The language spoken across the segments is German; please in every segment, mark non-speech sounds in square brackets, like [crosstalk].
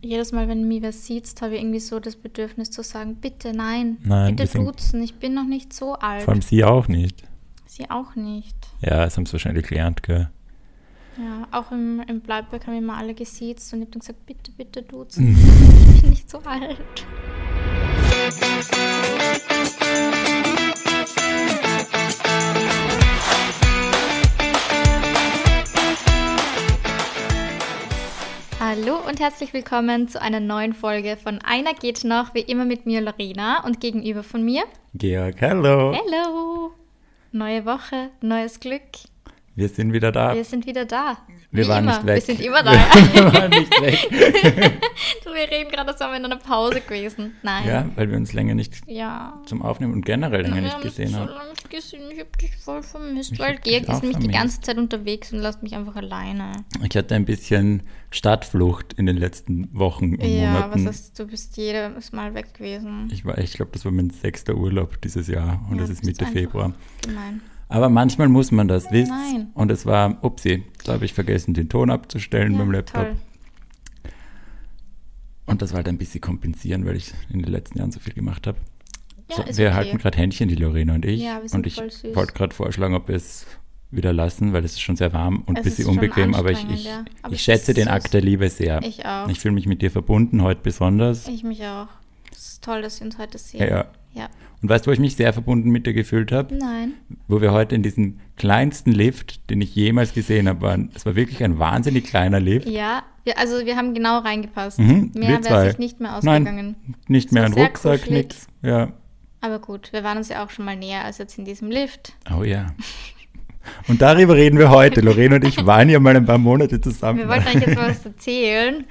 jedes Mal, wenn mir was sieht, habe ich irgendwie so das Bedürfnis zu sagen, bitte nein, Nein, wir bitte duzen, ich bin noch nicht so alt. Vor allem sie auch nicht. Sie auch nicht. Ja, das haben sie wahrscheinlich gelernt, gell? Ja, auch im, im Bleibberg haben immer alle gesiezt und ich habe dann gesagt, bitte, bitte duzen. [laughs] ich bin nicht so alt. Hallo und herzlich willkommen zu einer neuen Folge von Einer geht noch, wie immer mit mir Lorena und gegenüber von mir. Georg, hallo. Hello! Neue Woche, neues Glück. Wir sind wieder da. Wir sind wieder da. Wir Wie waren immer. nicht weg. Wir sind immer [laughs] da. wir waren nicht weg. [laughs] Du, wir reden gerade, als wären wir in einer Pause gewesen. Nein. Ja, weil wir uns länger nicht Ja. zum Aufnehmen und generell länger wir nicht haben gesehen so haben. lange nicht gesehen. Ich habe dich voll vermisst, Ich weil Georg ist nämlich die ganze Zeit unterwegs und lässt mich einfach alleine. Ich hatte ein bisschen Stadtflucht in den letzten Wochen und Ja, was Monaten. heißt, du bist jedes Mal weg gewesen. Ich, war- ich glaube, das war mein sechster Urlaub dieses Jahr und Ja, das ist Mitte Februar. Gemein. Aber manchmal muss man das, wisst Nein. Und es war, upsi, da habe ich vergessen, den Ton abzustellen Ja, beim Laptop. toll. Und das war halt ein bisschen kompensieren, weil ich in den letzten Jahren so viel gemacht habe. Ja, so, wir okay. halten gerade Händchen, die Lorena und ich. Ja, wir sind und ich wollte gerade vorschlagen, ob wir es wieder lassen, weil es ist schon sehr warm und ein bisschen unbequem. Aber ich, ich, ja. Aber ich schätze den süß. Akt der Liebe sehr. Ich auch. Ich fühle mich mit dir verbunden, heute besonders. Ich mich auch. Toll, dass wir uns heute sehen. Ja, ja. Und weißt du, wo ich mich sehr verbunden mit dir gefühlt habe? Nein. Wo wir heute in diesem kleinsten Lift, den ich jemals gesehen habe, waren. Es war wirklich ein wahnsinnig kleiner Lift. Ja, wir, also wir haben genau reingepasst. Mhm, Mehr wäre sich nicht mehr ausgegangen. Nicht Es mehr ein Rucksack, nix. Ja. Aber gut, wir waren uns ja auch schon mal näher als jetzt in diesem Lift. Oh ja. Und darüber reden wir heute. Lorena und ich waren ja mal ein paar Monate zusammen. Wir wollten eigentlich jetzt was erzählen.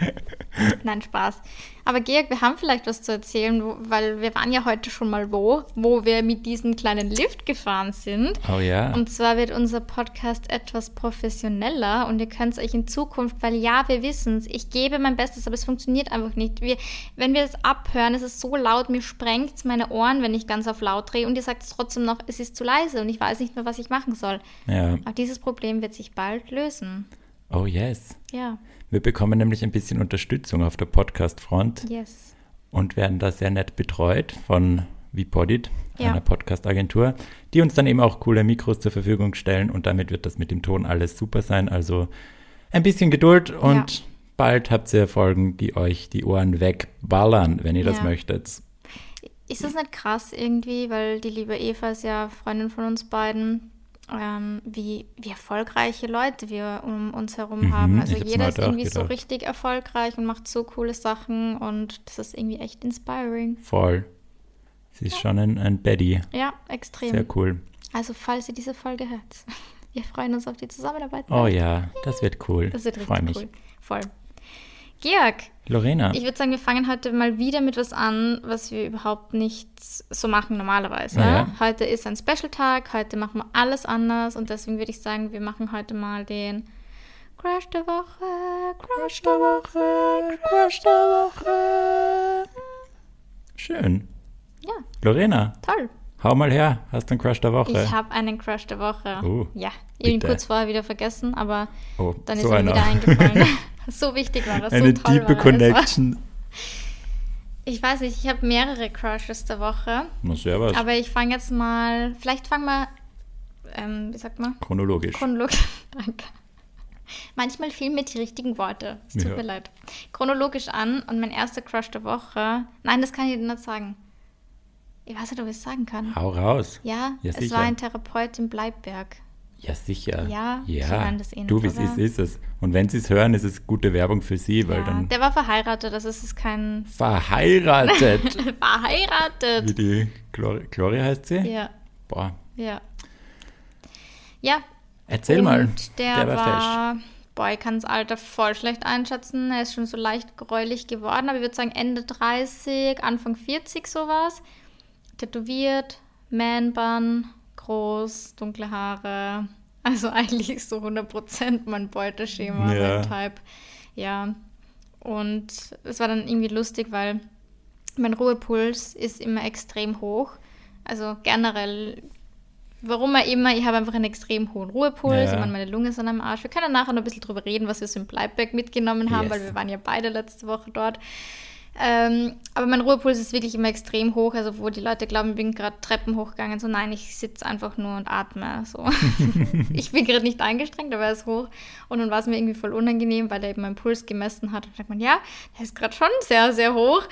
Nein, Spaß. Aber Georg, wir haben vielleicht was zu erzählen, weil wir waren ja heute schon mal wo, wo wir mit diesem kleinen Lift gefahren sind. Oh ja. Und zwar wird unser Podcast etwas professioneller und ihr könnt es euch in Zukunft, weil ja, wir wissen es, ich gebe mein Bestes, aber es funktioniert einfach nicht. Wir, wenn wir das abhören, ist es so laut, mir sprengt es meine Ohren, wenn ich ganz auf laut drehe und ihr sagt es trotzdem noch, es ist zu leise und ich weiß nicht mehr, was ich machen soll. ja. Aber dieses Problem wird sich bald lösen. Oh yes. Ja, Wir bekommen nämlich ein bisschen Unterstützung auf der Podcast-Front yes. und werden da sehr nett betreut von VPodit, Ja. einer Podcast-Agentur, die uns dann eben auch coole Mikros zur Verfügung stellen und damit wird das mit dem Ton alles super sein. Also ein bisschen Geduld und Ja. bald habt ihr Folgen, die euch die Ohren wegballern, wenn ihr das Ja. möchtet. Ist das nicht krass irgendwie, weil die liebe Eva ist ja Freundin von uns beiden, ähm, wie, wie erfolgreiche Leute wir um uns herum Mhm, haben. Also jeder ist auch irgendwie so gedacht. richtig erfolgreich und macht so coole Sachen und das ist irgendwie echt inspiring. Voll. Sie ist schon ein, ein Baddy. Ja, extrem. Sehr cool. Also falls ihr diese Folge hört, [laughs] wir freuen uns auf die Zusammenarbeit. Oh ja, das wird cool. Das wird Freu richtig mich. cool. Voll. Georg, Lorena, ich würde sagen, wir fangen heute mal wieder mit was an, was wir überhaupt nicht so machen normalerweise. Ja. Heute ist ein Special-Tag, heute machen wir alles anders und deswegen würde ich sagen, wir machen heute mal den Crash der Woche, Crash der Woche, Crash der Woche. schön. Ja, Lorena, toll. hau mal her. Hast du einen Crush der Woche? Ich habe einen Crash der Woche. Oh, ja, ich ihn kurz vorher wieder vergessen, aber oh, dann so ist er mir wieder eingefallen. [laughs] [laughs] so wichtig war das, Eine so toll tiefe Connection. [laughs] Ich weiß nicht, ich habe mehrere Crushes der Woche. Na, servus. Aber ich fange jetzt mal, vielleicht fangen wir, ähm, wie sagt man? Chronologisch. Chronologisch. [laughs] Danke. Manchmal fehlen mir die richtigen Worte. Es tut Ja. mir leid. Chronologisch an und mein erster Crush der Woche. Nein, das kann ich dir nicht sagen. Ich weiß nicht, ob ich es sagen kann. hau raus. Ja, Ja, es sicher. war ein Therapeut in Bleibberg. Ja, sicher. Ja, ja. hören das eh nicht, du, wie es ist, ist es. Und wenn sie es hören, ist es gute Werbung für sie, weil Ja, dann der war verheiratet, also es ist kein verheiratet. [laughs] verheiratet. wie die Glori Gloria heißt sie? Ja, Boah. ja. Ja, Erzähl und mal. Der, war, war, boah, ich kann das Alter voll schlecht einschätzen. Er ist schon so leicht gräulich geworden, aber ich würde sagen Ende 30, Anfang 40 sowas. Tätowiert, Man-Bun, groß, dunkle Haare. Also [laughs] eigentlich so 100% mein Beuteschema, Ja. mein Type. Ja. Und es war dann irgendwie lustig, weil mein Ruhepuls ist immer extrem hoch. Also generell warum er immer, ich habe einfach einen extrem hohen Ruhepuls, Ja. meine, Lunge sind am Arsch. Wir können nachher noch ein bisschen drüber reden, was wir so im Bleiberg mitgenommen haben, Yes. weil wir waren ja beide letzte Woche dort. Ähm, aber mein Ruhepuls ist wirklich immer extrem hoch, also wo die Leute glauben, ich bin gerade Treppen hochgegangen, so nein, ich sitze einfach nur und atme. So. [laughs] ich bin gerade nicht angestrengt, aber er ist hoch. Und dann war es mir irgendwie voll unangenehm, weil er eben meinen Puls gemessen hat. Und sagt man, ja, der ist gerade schon sehr, sehr hoch.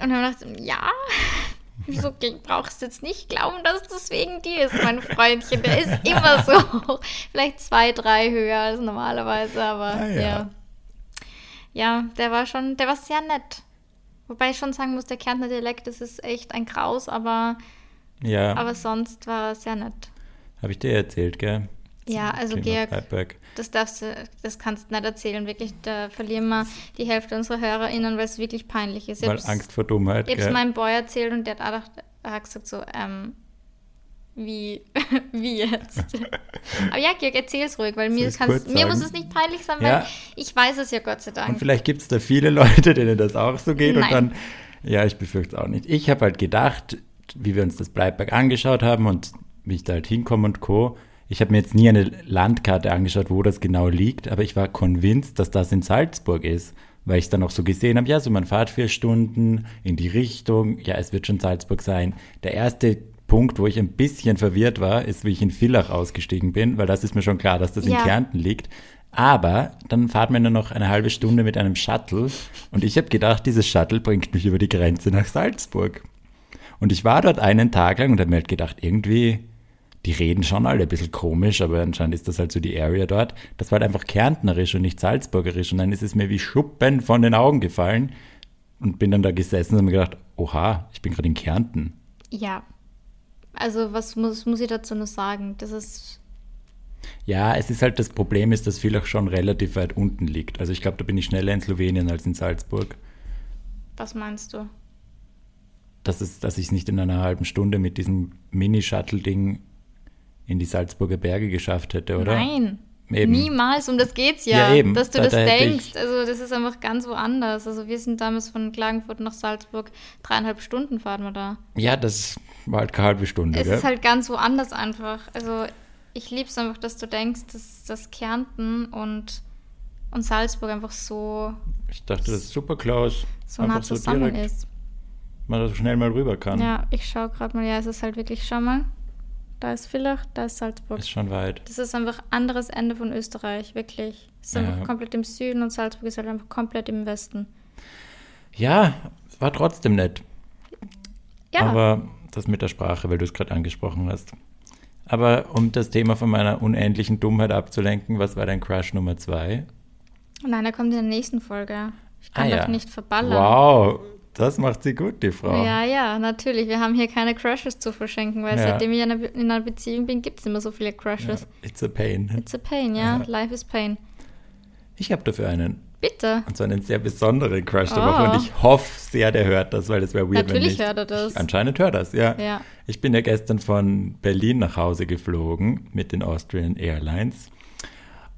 Und dann habe ich gedacht, ja, [laughs] wieso brauchst du jetzt nicht glauben, dass das wegen dir ist, mein Freundchen. Der ist immer so hoch. Vielleicht zwei, drei höher als normalerweise, aber Ah, ja. ja. Ja, der war schon, der war sehr nett. Wobei ich schon sagen muss, der Kärntner Dialekt, das ist echt ein Graus, aber, Ja, aber sonst war er sehr nett. habe ich dir erzählt, gell? Ja, also Georg, das darfst du, das kannst du nicht erzählen, wirklich, da verlieren wir die Hälfte unserer HörerInnen, weil es wirklich peinlich ist. Ich Weil Angst vor Dummheit, Ich habe es meinem Boy erzählt und der hat, auch, gedacht- hat gesagt so, ähm, wie, [laughs] wie jetzt? Aber ja, Georg, erzähl's ruhig, weil mir, es kann's, kurz mir muss es nicht peinlich sein, Ja. weil ich weiß es ja Gott sei Und Dank. vielleicht gibt es da viele Leute, denen das auch so geht. Und Nein. dann, ja, ich befürchte es auch nicht. Ich habe halt gedacht, wie wir uns das Bleibberg angeschaut haben und wie ich da halt hinkomme und Co. Ich habe mir jetzt nie eine Landkarte angeschaut, wo das genau liegt, aber ich war convinced, dass das in Salzburg ist, weil ich es dann auch so gesehen habe, ja, so man fährt vier Stunden in die Richtung, ja, es wird schon Salzburg sein. Der erste Punkt, wo ich ein bisschen verwirrt war, ist, wie ich in Villach ausgestiegen bin, weil das ist mir schon klar, dass das in Ja. Kärnten liegt. Aber dann fahrt man nur noch eine halbe Stunde mit einem Shuttle und ich habe gedacht, dieses Shuttle bringt mich über die Grenze nach Salzburg. Und ich war dort einen Tag lang und habe mir halt gedacht, irgendwie, die reden schon alle ein bisschen komisch, aber anscheinend ist das halt so die Area dort. Das war halt einfach kärntnerisch und nicht salzburgerisch. Und dann ist es mir wie Schuppen von den Augen gefallen und bin dann da gesessen und habe mir gedacht, oha, ich bin gerade in Kärnten. Ja. Also, was muss, muss ich dazu noch sagen? Das ist, Ja, es ist halt das Problem ist, dass Villach schon relativ weit unten liegt. Also ich glaube, da bin ich schneller in Slowenien als in Salzburg. was meinst du? dass, es, dass ich es nicht in einer halben Stunde mit diesem Mini-Shuttle-Ding in die Salzburger Berge geschafft hätte, oder? Nein. Eben. Niemals, um das geht's ja, Ja, dass du Da- das da denkst. Also das ist einfach ganz woanders. Also wir sind damals von Klagenfurt nach Salzburg dreieinhalb Stunden fahren wir da. Ja, das war halt keine halbe Stunde, Es gell? ist halt ganz woanders einfach. Also ich liebe es einfach, dass du denkst, dass, dass Kärnten und, und Salzburg einfach so, ich dachte, das ist super close. so nah zusammen ist. man da so schnell mal rüber kann. Ja, ich schaue gerade mal, ja, es ist halt wirklich, schau mal, da ist Villach, da ist Salzburg. Ist schon weit. Das ist einfach anderes Ende von Österreich, wirklich. Es ist Ja. einfach komplett im Süden und Salzburg ist halt einfach komplett im Westen. Ja, war trotzdem nett. Ja, Aber das mit der Sprache, weil du es gerade angesprochen hast. Aber um das Thema von meiner unendlichen Dummheit abzulenken, was war dein Crush Nummer zwei? nein, er kommt in der nächsten Folge. Ich kann Ah, doch ja. nicht verballern. Wow, das macht sie gut, die Frau. Ja, ja, natürlich. Wir haben hier keine Crushes zu verschenken, weil Ja. seitdem ich in einer, Be- in einer Beziehung bin, gibt es immer so viele Ja, Crushes. It's a pain. It's a pain, ja. Ja. Life is pain. Ich habe dafür einen. Bitte. Und zwar einen sehr besonderen Crush der Oh. Woche. Und ich hoffe sehr, der hört das, weil das wäre weird, Natürlich hört er das. Ich, anscheinend hört er das, ja. Ja. Ich bin ja gestern von Berlin nach Hause geflogen mit den Austrian Airlines.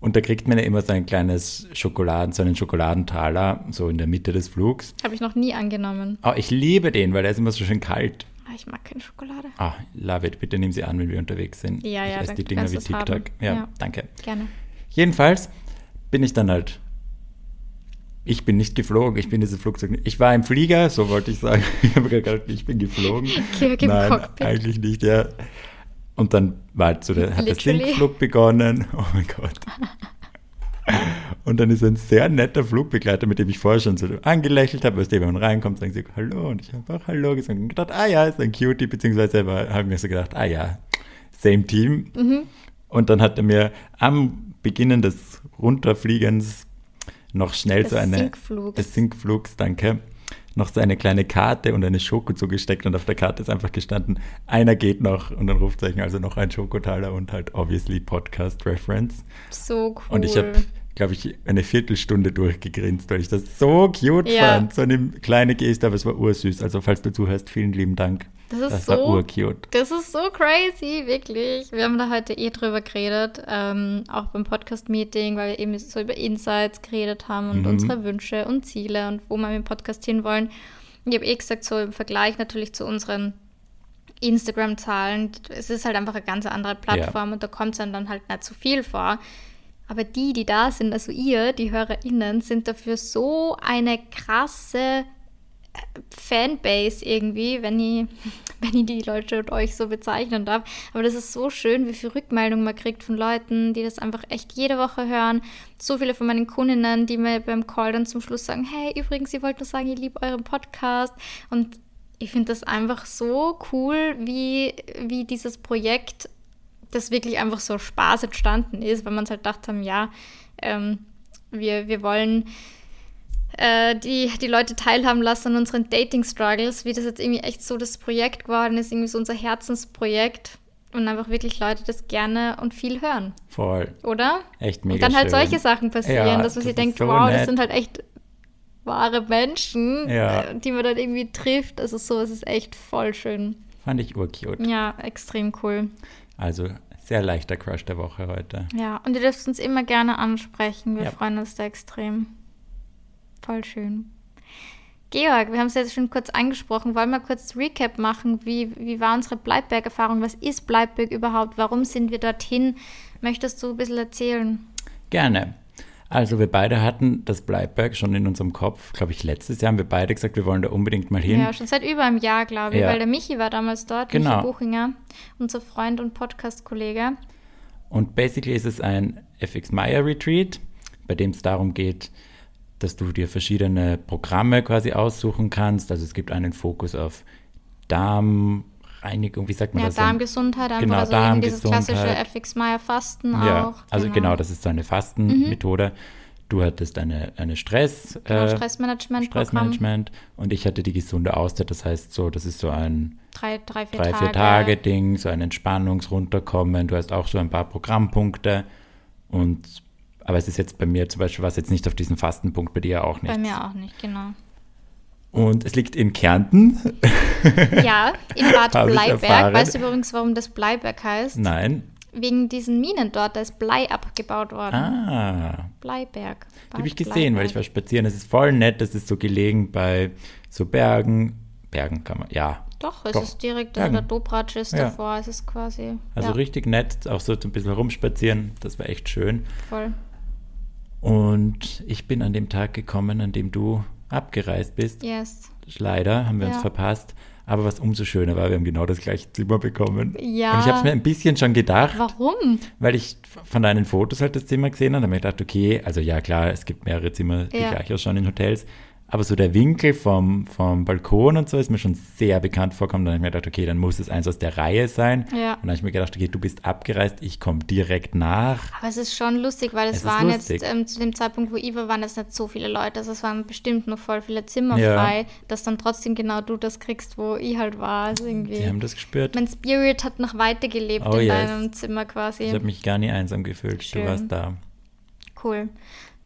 Und da kriegt man ja immer so ein kleines Schokoladen, so einen Schokoladentaler, so in der Mitte des Flugs. Habe ich noch nie angenommen. Oh, ich liebe den, weil der ist immer so schön kalt. Ah, ich mag keine Schokolade. Ah, love it. Bitte nimm sie an, wenn wir unterwegs sind. Ja, ich ja, esse die Dinger wie TikTok. Ja, Ja. danke. Gerne. Jedenfalls bin ich dann halt. Ich bin nicht geflogen, ich bin dieses Flugzeug. Ich war im Flieger, so wollte ich sagen. [laughs] Ich habe gerade ich bin geflogen. [laughs] Georg im Nein, Cockpit. eigentlich nicht, ja. Und dann war halt so der, hat der. Sinkflug begonnen. Oh mein Gott. Und dann ist ein sehr netter Flugbegleiter, mit dem ich vorher schon so angelächelt habe, du, wenn man reinkommt, sagen sie Hallo und ich habe auch Hallo gesagt und gedacht, ah ja, ist ein Cutie, beziehungsweise habe mir so gedacht, ah ja, same Team. Mhm. Und dann hat er mir am Beginn des Runterfliegens noch schnell Des so eine Sinkflugs. des Sinkflugs, danke, noch so eine kleine Karte und eine Schoko zugesteckt und auf der Karte ist einfach gestanden, einer geht noch und dann Rufzeichen, also noch ein Schokotaler und halt obviously Podcast Reference. So cool. Und ich habe, glaube ich, eine Viertelstunde durchgegrinst, weil ich das so cute Ja. fand. So eine kleine Geste, aber es war ursüß. Also falls du zuhörst, vielen lieben Dank. Das ist das so- urcute. Das ist so crazy, wirklich. Wir haben da heute eh drüber geredet, ähm, auch beim Podcast-Meeting, weil wir eben so über Insights geredet haben und Mhm. unsere Wünsche und Ziele und wo wir mit dem Podcast hinwollen. Ich habe eh gesagt, so im Vergleich natürlich zu unseren Instagram-Zahlen. Es ist halt einfach eine ganz andere Plattform und da kommt es dann halt nicht so viel vor. Aber die, die da sind, also ihr, die HörerInnen, sind dafür so eine krasse Fanbase irgendwie, wenn ich, [laughs] wenn ich die Leute und euch so bezeichnen darf. Aber das ist so schön, wie viel Rückmeldung man kriegt von Leuten, die das einfach echt jede Woche hören. So viele von meinen Kundinnen, die mir beim Call dann zum Schluss sagen, hey, übrigens, ich wollte nur sagen, ich liebe euren Podcast. Und ich finde das einfach so cool, wie, wie dieses Projekt, das wirklich einfach so Spaß entstanden ist, weil man es halt gedacht haben, ja, ähm, wir, wir wollen äh, die, die Leute teilhaben lassen an unseren Dating-Struggles, wie das jetzt irgendwie echt so das Projekt geworden ist, irgendwie so unser Herzensprojekt. Und einfach wirklich Leute das gerne und viel hören. Voll. Oder? Echt mega Und dann halt schön. solche Sachen passieren, Ja, dass man das sich denkt, so wow, nett. das sind halt echt wahre Menschen, Ja. äh, die man dann irgendwie trifft. Also so, es ist echt voll schön. Fand ich urcute. Ja, extrem cool. Also sehr leichter Crush der Woche heute. Ja, und ihr dürft uns immer gerne ansprechen. Wir Ja. freuen uns da extrem. Voll schön. Georg, wir haben es jetzt schon kurz angesprochen. Wollen wir kurz Recap machen? Wie, wie war unsere Bleibberg-Erfahrung? Was ist Bleibberg überhaupt? Warum sind wir dorthin? Möchtest du ein bisschen erzählen? Gerne. Also wir beide hatten das Bleibberg schon in unserem Kopf, glaube ich, letztes Jahr haben wir beide gesagt, wir wollen da unbedingt mal hin. Ja, schon seit über einem Jahr, glaube ich, Ja. weil der Michi war damals dort, Genau. Michi Buchinger, unser Freund und Podcast-Kollege. Und basically ist es ein FX Meyer Retreat, bei dem es darum geht, dass du dir verschiedene Programme quasi aussuchen kannst. Also es gibt einen Fokus auf Darmreinigung, wie sagt man Ja, das? Darmgesundheit, einfach Genau, also eben dieses klassische Darmgesundheit. FX Meyer Fasten Ja, auch. also genau. das ist so eine Fastenmethode. Du hattest eine, eine Stress, Genau, äh, Stressmanagement-Programm. Stressmanagement und ich hatte die gesunde Auszeit. Das heißt so, das ist so ein Drei, drei, vier drei, Tage. vier Tage Ding, so ein Entspannungsrunterkommen. Du hast auch so ein paar Programmpunkte und aber es ist jetzt bei mir zum Beispiel was jetzt nicht auf diesen Fastenpunkt, bei dir auch nicht. Bei mir auch nicht, genau. Und es liegt in Kärnten. [laughs] Ja, in Bad [laughs] Bleiberg. Weißt du übrigens, warum das Bleiberg heißt? Nein. Wegen diesen Minen dort, da ist Blei abgebaut worden. Ah, Bleiberg. die habe ich Bad gesehen, weil ich war Bleiberg. spazieren. Es ist voll nett, das ist so gelegen bei so Bergen. Bergen kann man, ja. Doch, es Doch. ist direkt, Bergen. also der Dobratsch ist Ja. davor, es ist quasi. Also ja, richtig nett, auch so ein bisschen rumspazieren. Das war echt schön. voll. Und ich bin an dem Tag gekommen, an dem du abgereist bist. Yes. Leider haben wir uns Ja. verpasst. Aber was umso schöner war, wir haben genau das gleiche Zimmer bekommen. Ja. Und ich habe es mir ein bisschen schon gedacht, Warum? weil ich von deinen Fotos halt das Zimmer gesehen habe. Da habe ich gedacht, okay, also ja klar, es gibt mehrere Zimmer, die Ja. gleich ausschauen in Hotels. Aber so der Winkel vom, vom Balkon und so ist mir schon sehr bekannt vorkommen. Dann habe ich mir gedacht, okay, dann muss es eins aus der Reihe sein. Ja. Und dann habe ich mir gedacht, okay, du bist abgereist, ich komme direkt nach. Aber es ist schon lustig, weil es, Es waren jetzt ähm, zu dem Zeitpunkt, wo ich war, waren es nicht so viele Leute. Also es waren bestimmt noch voll viele Zimmer Ja. frei, dass dann trotzdem genau du das kriegst, wo ich halt war. Also irgendwie. Die haben das gespürt. mein Spirit hat noch weitergelebt Oh, in yes. deinem Zimmer quasi. Ich habe mich gar nie einsam gefühlt. Schön. Du warst da. Cool.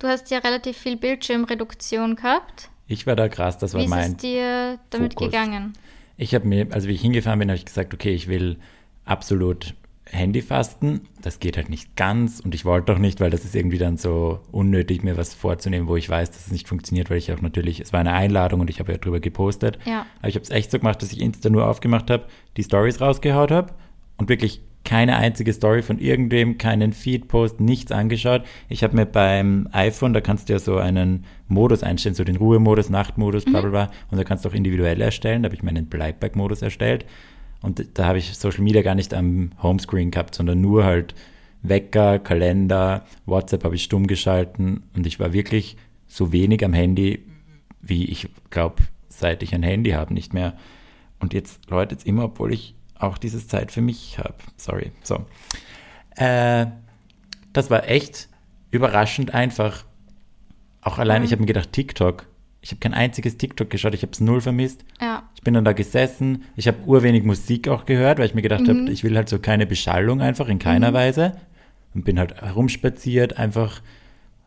Du hast ja relativ viel Bildschirmreduktion gehabt. Ich war da krass, das war Wie ist mein es dir damit Fokus. gegangen? Ich habe mir, also wie ich hingefahren bin, habe ich gesagt, okay, ich will absolut Handyfasten. Das geht halt nicht ganz und ich wollte doch nicht, weil das ist irgendwie dann so unnötig, mir was vorzunehmen, wo ich weiß, dass es nicht funktioniert, weil ich auch natürlich, es war eine Einladung und ich habe ja drüber gepostet. Ja. Aber ich habe es echt so gemacht, dass ich Insta nur aufgemacht habe, die Stories rausgehaut habe und wirklich keine einzige Story von irgendwem, keinen Feed-Post, nichts angeschaut. Ich habe mir beim iPhone, da kannst du ja so einen Modus einstellen, so den Ruhemodus, Nachtmodus, bla bla bla. Und da kannst du auch individuell erstellen. Da habe ich meinen Bleibberg-Modus erstellt. Und da habe ich Social Media gar nicht am Homescreen gehabt, sondern nur halt Wecker, Kalender, WhatsApp habe ich stumm geschalten. Und ich war wirklich so wenig am Handy, wie ich glaube, seit ich ein Handy habe, nicht mehr. Und jetzt läutet es immer, obwohl ich auch dieses Zeit für mich habe. Sorry. So. Äh, das war echt überraschend einfach. Auch allein, ich habe mir gedacht, TikTok. Ich habe kein einziges TikTok geschaut, ich habe es null vermisst. Ja. Ich bin dann da gesessen, ich habe urwenig Musik auch gehört, weil ich mir gedacht habe, ich will halt so keine Beschallung einfach in keiner Weise. Und bin halt herumspaziert, einfach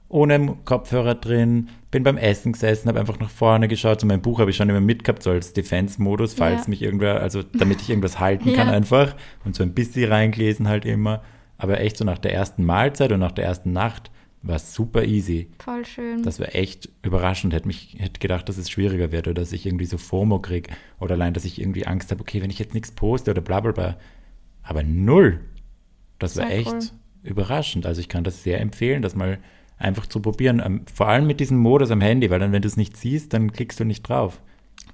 ohne Kopfhörer drin, bin beim Essen gesessen, habe einfach nach vorne geschaut. So mein Buch habe ich schon immer mitgehabt, so als Defense-Modus, falls Ja. mich irgendwer, also damit ich irgendwas halten [laughs] kann Ja. einfach. Und so ein bisschen reingelesen halt immer. Aber echt so nach der ersten Mahlzeit und nach der ersten Nacht war super easy. Voll schön. Das war echt überraschend. Hätte mich hätte gedacht, dass es schwieriger wird oder dass ich irgendwie so FOMO kriege oder allein, dass ich irgendwie Angst habe, okay, wenn ich jetzt nichts poste oder bla bla bla. Aber null. Das war Sehr echt cool. überraschend. Also ich kann das sehr empfehlen, das mal einfach zu probieren. Ähm, Vor allem mit diesem Modus am Handy, weil dann, wenn du es nicht siehst, dann klickst du nicht drauf.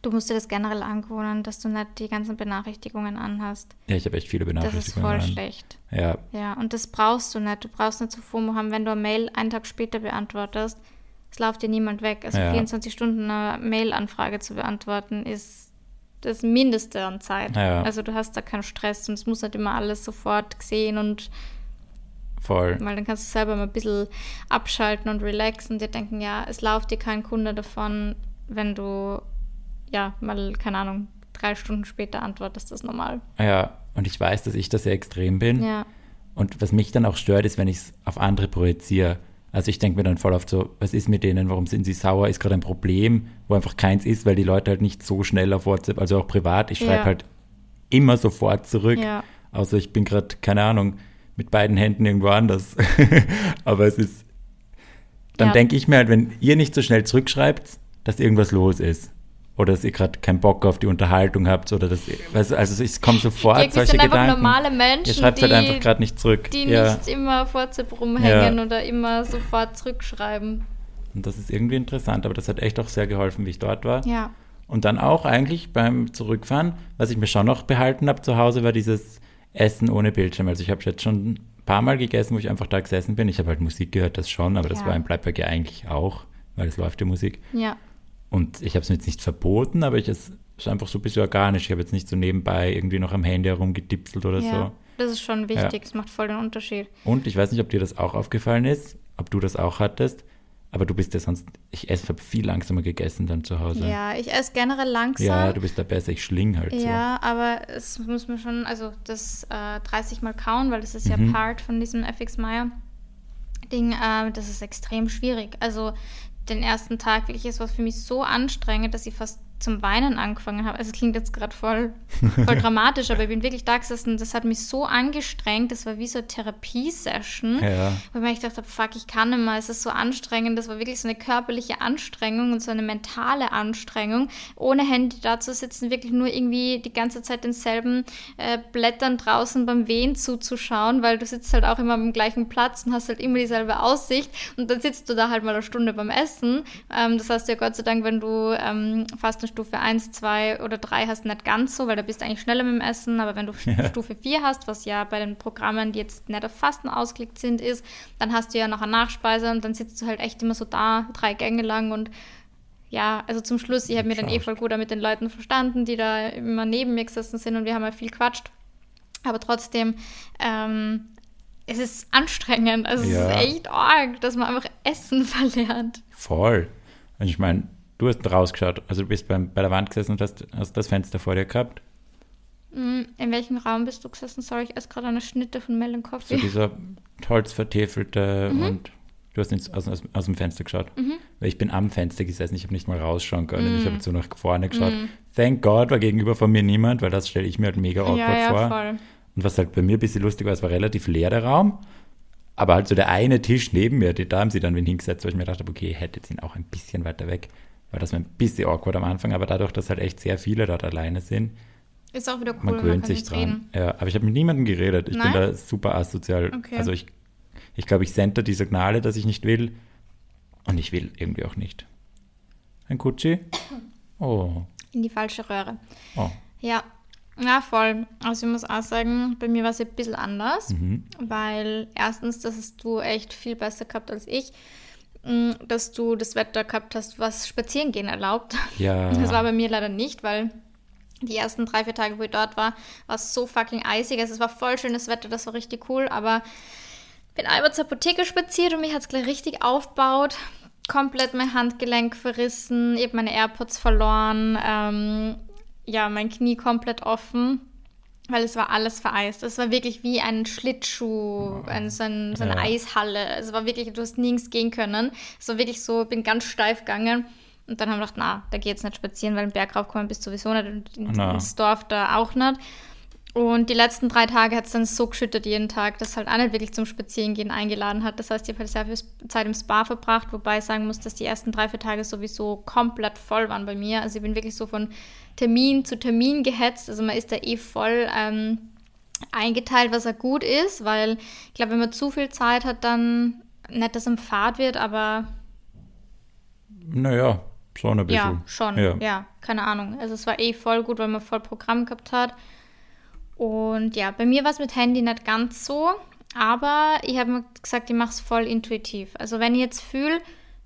Du musst dir das generell angewöhnen, dass du nicht die ganzen Benachrichtigungen anhast. Ja, ich habe echt viele Das Benachrichtigungen. ist voll an. schlecht. Ja, Ja, und das brauchst du nicht. Du brauchst nicht so FOMO haben, wenn du eine Mail einen Tag später beantwortest. Es läuft dir niemand weg. Also Ja. 24 Stunden eine Mail-Anfrage zu beantworten ist das Mindeste an Zeit. Ja. Also du hast da keinen Stress und es muss nicht immer alles sofort gesehen und voll. weil dann kannst du selber mal ein bisschen abschalten und relaxen und dir denken, ja, es läuft dir kein Kunde davon, wenn du ja mal, keine Ahnung, drei Stunden später antwortest, das ist normal. Ja, und ich weiß, dass ich da sehr extrem bin. Ja. Und was mich dann auch stört, ist, wenn ich es auf andere projiziere. Also ich denke mir dann voll oft so, was ist mit denen, warum sind sie sauer, ist gerade ein Problem, wo einfach keins ist, weil die Leute halt nicht so schnell auf WhatsApp, also auch privat, ich schreibe Ja. halt immer sofort zurück. Ja. Außer ich bin gerade, keine Ahnung, mit beiden Händen irgendwo anders. [laughs] Aber es ist, dann Ja. denke ich mir halt, wenn ihr nicht so schnell zurückschreibt, dass irgendwas los ist. Oder dass ihr gerade keinen Bock auf die Unterhaltung habt oder dass, ihr- also also es kommen sofort Irgendwie solche sind einfach Gedanken. normale Menschen, Ihr schreibt halt die- einfach gerade nicht zurück. die ja. nicht immer WhatsApp rumhängen Ja. oder immer sofort zurückschreiben. Und das ist irgendwie interessant, aber das hat echt auch sehr geholfen, wie ich dort war. Ja. Und dann auch eigentlich beim Zurückfahren, was ich mir schon noch behalten habe zu Hause, war dieses Essen ohne Bildschirm. Also ich habe jetzt schon ein paar Mal gegessen, wo ich einfach da gesessen bin. Ich habe halt Musik gehört, das schon, aber das Ja. war im Bleibberg ja eigentlich auch, weil es läuft die Musik. Ja. Und ich habe es mir jetzt nicht verboten, aber ich, es ist einfach so ein bisschen organisch. Ich habe jetzt nicht so nebenbei irgendwie noch am Handy herumgetipselt oder ja. so. Das ist schon wichtig, es macht voll den Unterschied. Und ich weiß nicht, ob dir das auch aufgefallen ist, ob du das auch hattest, aber du bist ja sonst, ich esse, habe viel langsamer gegessen dann zu Hause. Ja, ich esse generell langsam. Ja, du bist da besser, ich schling halt so. Ja, aber es muss man schon, also das äh, 30 Mal kauen, weil das ist Mhm. ja Part von diesem FX Meyer Ding, äh, das ist extrem schwierig. Also den ersten Tag wirklich, es war für mich so anstrengend, dass ich fast zum Weinen angefangen habe. Also es klingt jetzt gerade voll, [laughs] voll dramatisch, aber ich bin wirklich da gesessen, das hat mich so angestrengt, das war wie so eine Therapiesession, Ja. wo ich mir dachte, fuck, ich kann nicht mehr, es ist so anstrengend, das war wirklich so eine körperliche Anstrengung und so eine mentale Anstrengung, ohne Handy da zu sitzen, wirklich nur irgendwie die ganze Zeit denselben äh, Blättern draußen beim Wehen zuzuschauen, weil du sitzt halt auch immer am gleichen Platz und hast halt immer dieselbe Aussicht und dann sitzt du da halt mal eine Stunde beim Essen. Ähm, das heißt ja Gott sei Dank, wenn du ähm, fast eine Stufe 1, 2 oder 3 hast, nicht ganz so, weil da bist du eigentlich schneller mit dem Essen, aber wenn du [laughs] Stufe 4 hast, was ja bei den Programmen, die jetzt nicht auf Fasten ausgelegt sind, ist, dann hast du ja noch eine Nachspeise und dann sitzt du halt echt immer so da, drei Gänge lang und ja, also zum Schluss, ich habe mir dann eh voll gut mit den Leuten verstanden, die da immer neben mir gesessen sind und wir haben ja viel quatscht. Aber trotzdem, ähm, es ist anstrengend. Also Ja. es ist echt arg, dass man einfach Essen [laughs] verlernt. Voll. Und ich meine, du hast rausgeschaut, also du bist beim, bei der Wand gesessen und hast, hast das Fenster vor dir gehabt. Mm, In welchem Raum bist du gesessen? Sorry, ich esse gerade eine Schnitte von Melon So Coffee. dieser holzvertäfelte Mhm. und du hast ins, aus, aus, aus dem Fenster geschaut. Weil ich bin am Fenster gesessen, ich habe nicht mal rausschauen können. Mhm. Ich habe so nach vorne geschaut. Thank God war gegenüber von mir niemand, weil das stelle ich mir halt mega awkward ja, ja, vor. voll. Und was halt bei mir ein bisschen lustig war, es war relativ leer der Raum. Aber halt so der eine Tisch neben mir, da haben sie dann wen hingesetzt, wo ich mir gedacht habe, okay, hättet ihn auch ein bisschen weiter weg. Weil das war ein bisschen awkward am Anfang, aber dadurch, dass halt echt sehr viele dort alleine sind, Ist auch wieder cool, man gewöhnt kann sich dran. reden. Ja, aber ich habe mit niemandem geredet. Ich Nein? bin da super asozial. Okay. Also ich, ich glaube, ich sende die Signale, dass ich nicht will. Und ich will irgendwie auch nicht. Ein Kutschi? Oh. In die falsche Röhre. oh. Ja, ja, voll. Also ich muss auch sagen, bei mir war es ein bisschen anders, Mhm. weil erstens, das hast du echt viel besser gehabt als ich, dass du das Wetter gehabt hast, was Spazierengehen erlaubt. Ja. [laughs] Das war bei mir leider nicht, weil die ersten drei, vier Tage, wo ich dort war, war es so fucking eisig. Also es war voll schönes Wetter, das war richtig cool, aber bin einmal zur Apotheke spaziert und mich hat es gleich richtig aufgebaut. Komplett mein Handgelenk verrissen, ich habe meine AirPods verloren, ähm, ja, mein Knie komplett offen, weil es war alles vereist. Es war wirklich wie ein Schlittschuh, ein, so, ein, so eine Ja. Eishalle. Es war wirklich, du hast nirgends gehen können. Es war wirklich so, ich bin ganz steif gegangen. Und dann haben wir gedacht, na, da geht jetzt nicht spazieren, weil den Berg raufkommen bist du sowieso nicht und in- ins Dorf da auch nicht. Und die letzten drei Tage hat es dann so geschüttet jeden Tag, dass halt auch nicht wirklich zum Spazierengehen eingeladen hat. Das heißt, ich habe halt sehr viel Zeit im Spa verbracht, wobei ich sagen muss, dass die ersten drei, vier Tage sowieso komplett voll waren bei mir. Also ich bin wirklich so von Termin zu Termin gehetzt. Also man ist da eh voll ähm, eingeteilt, was ja gut ist, weil ich glaube, wenn man zu viel Zeit hat, dann nicht, dass es Fahrt wird, aber. Naja, schon ein bisschen. Ja, schon. Ja. ja, keine Ahnung. Also es war eh voll gut, weil man voll Programm gehabt hat. Und ja, bei mir war es mit Handy nicht ganz so, aber ich habe mir gesagt, ich mache es voll intuitiv. Also wenn ich jetzt fühle,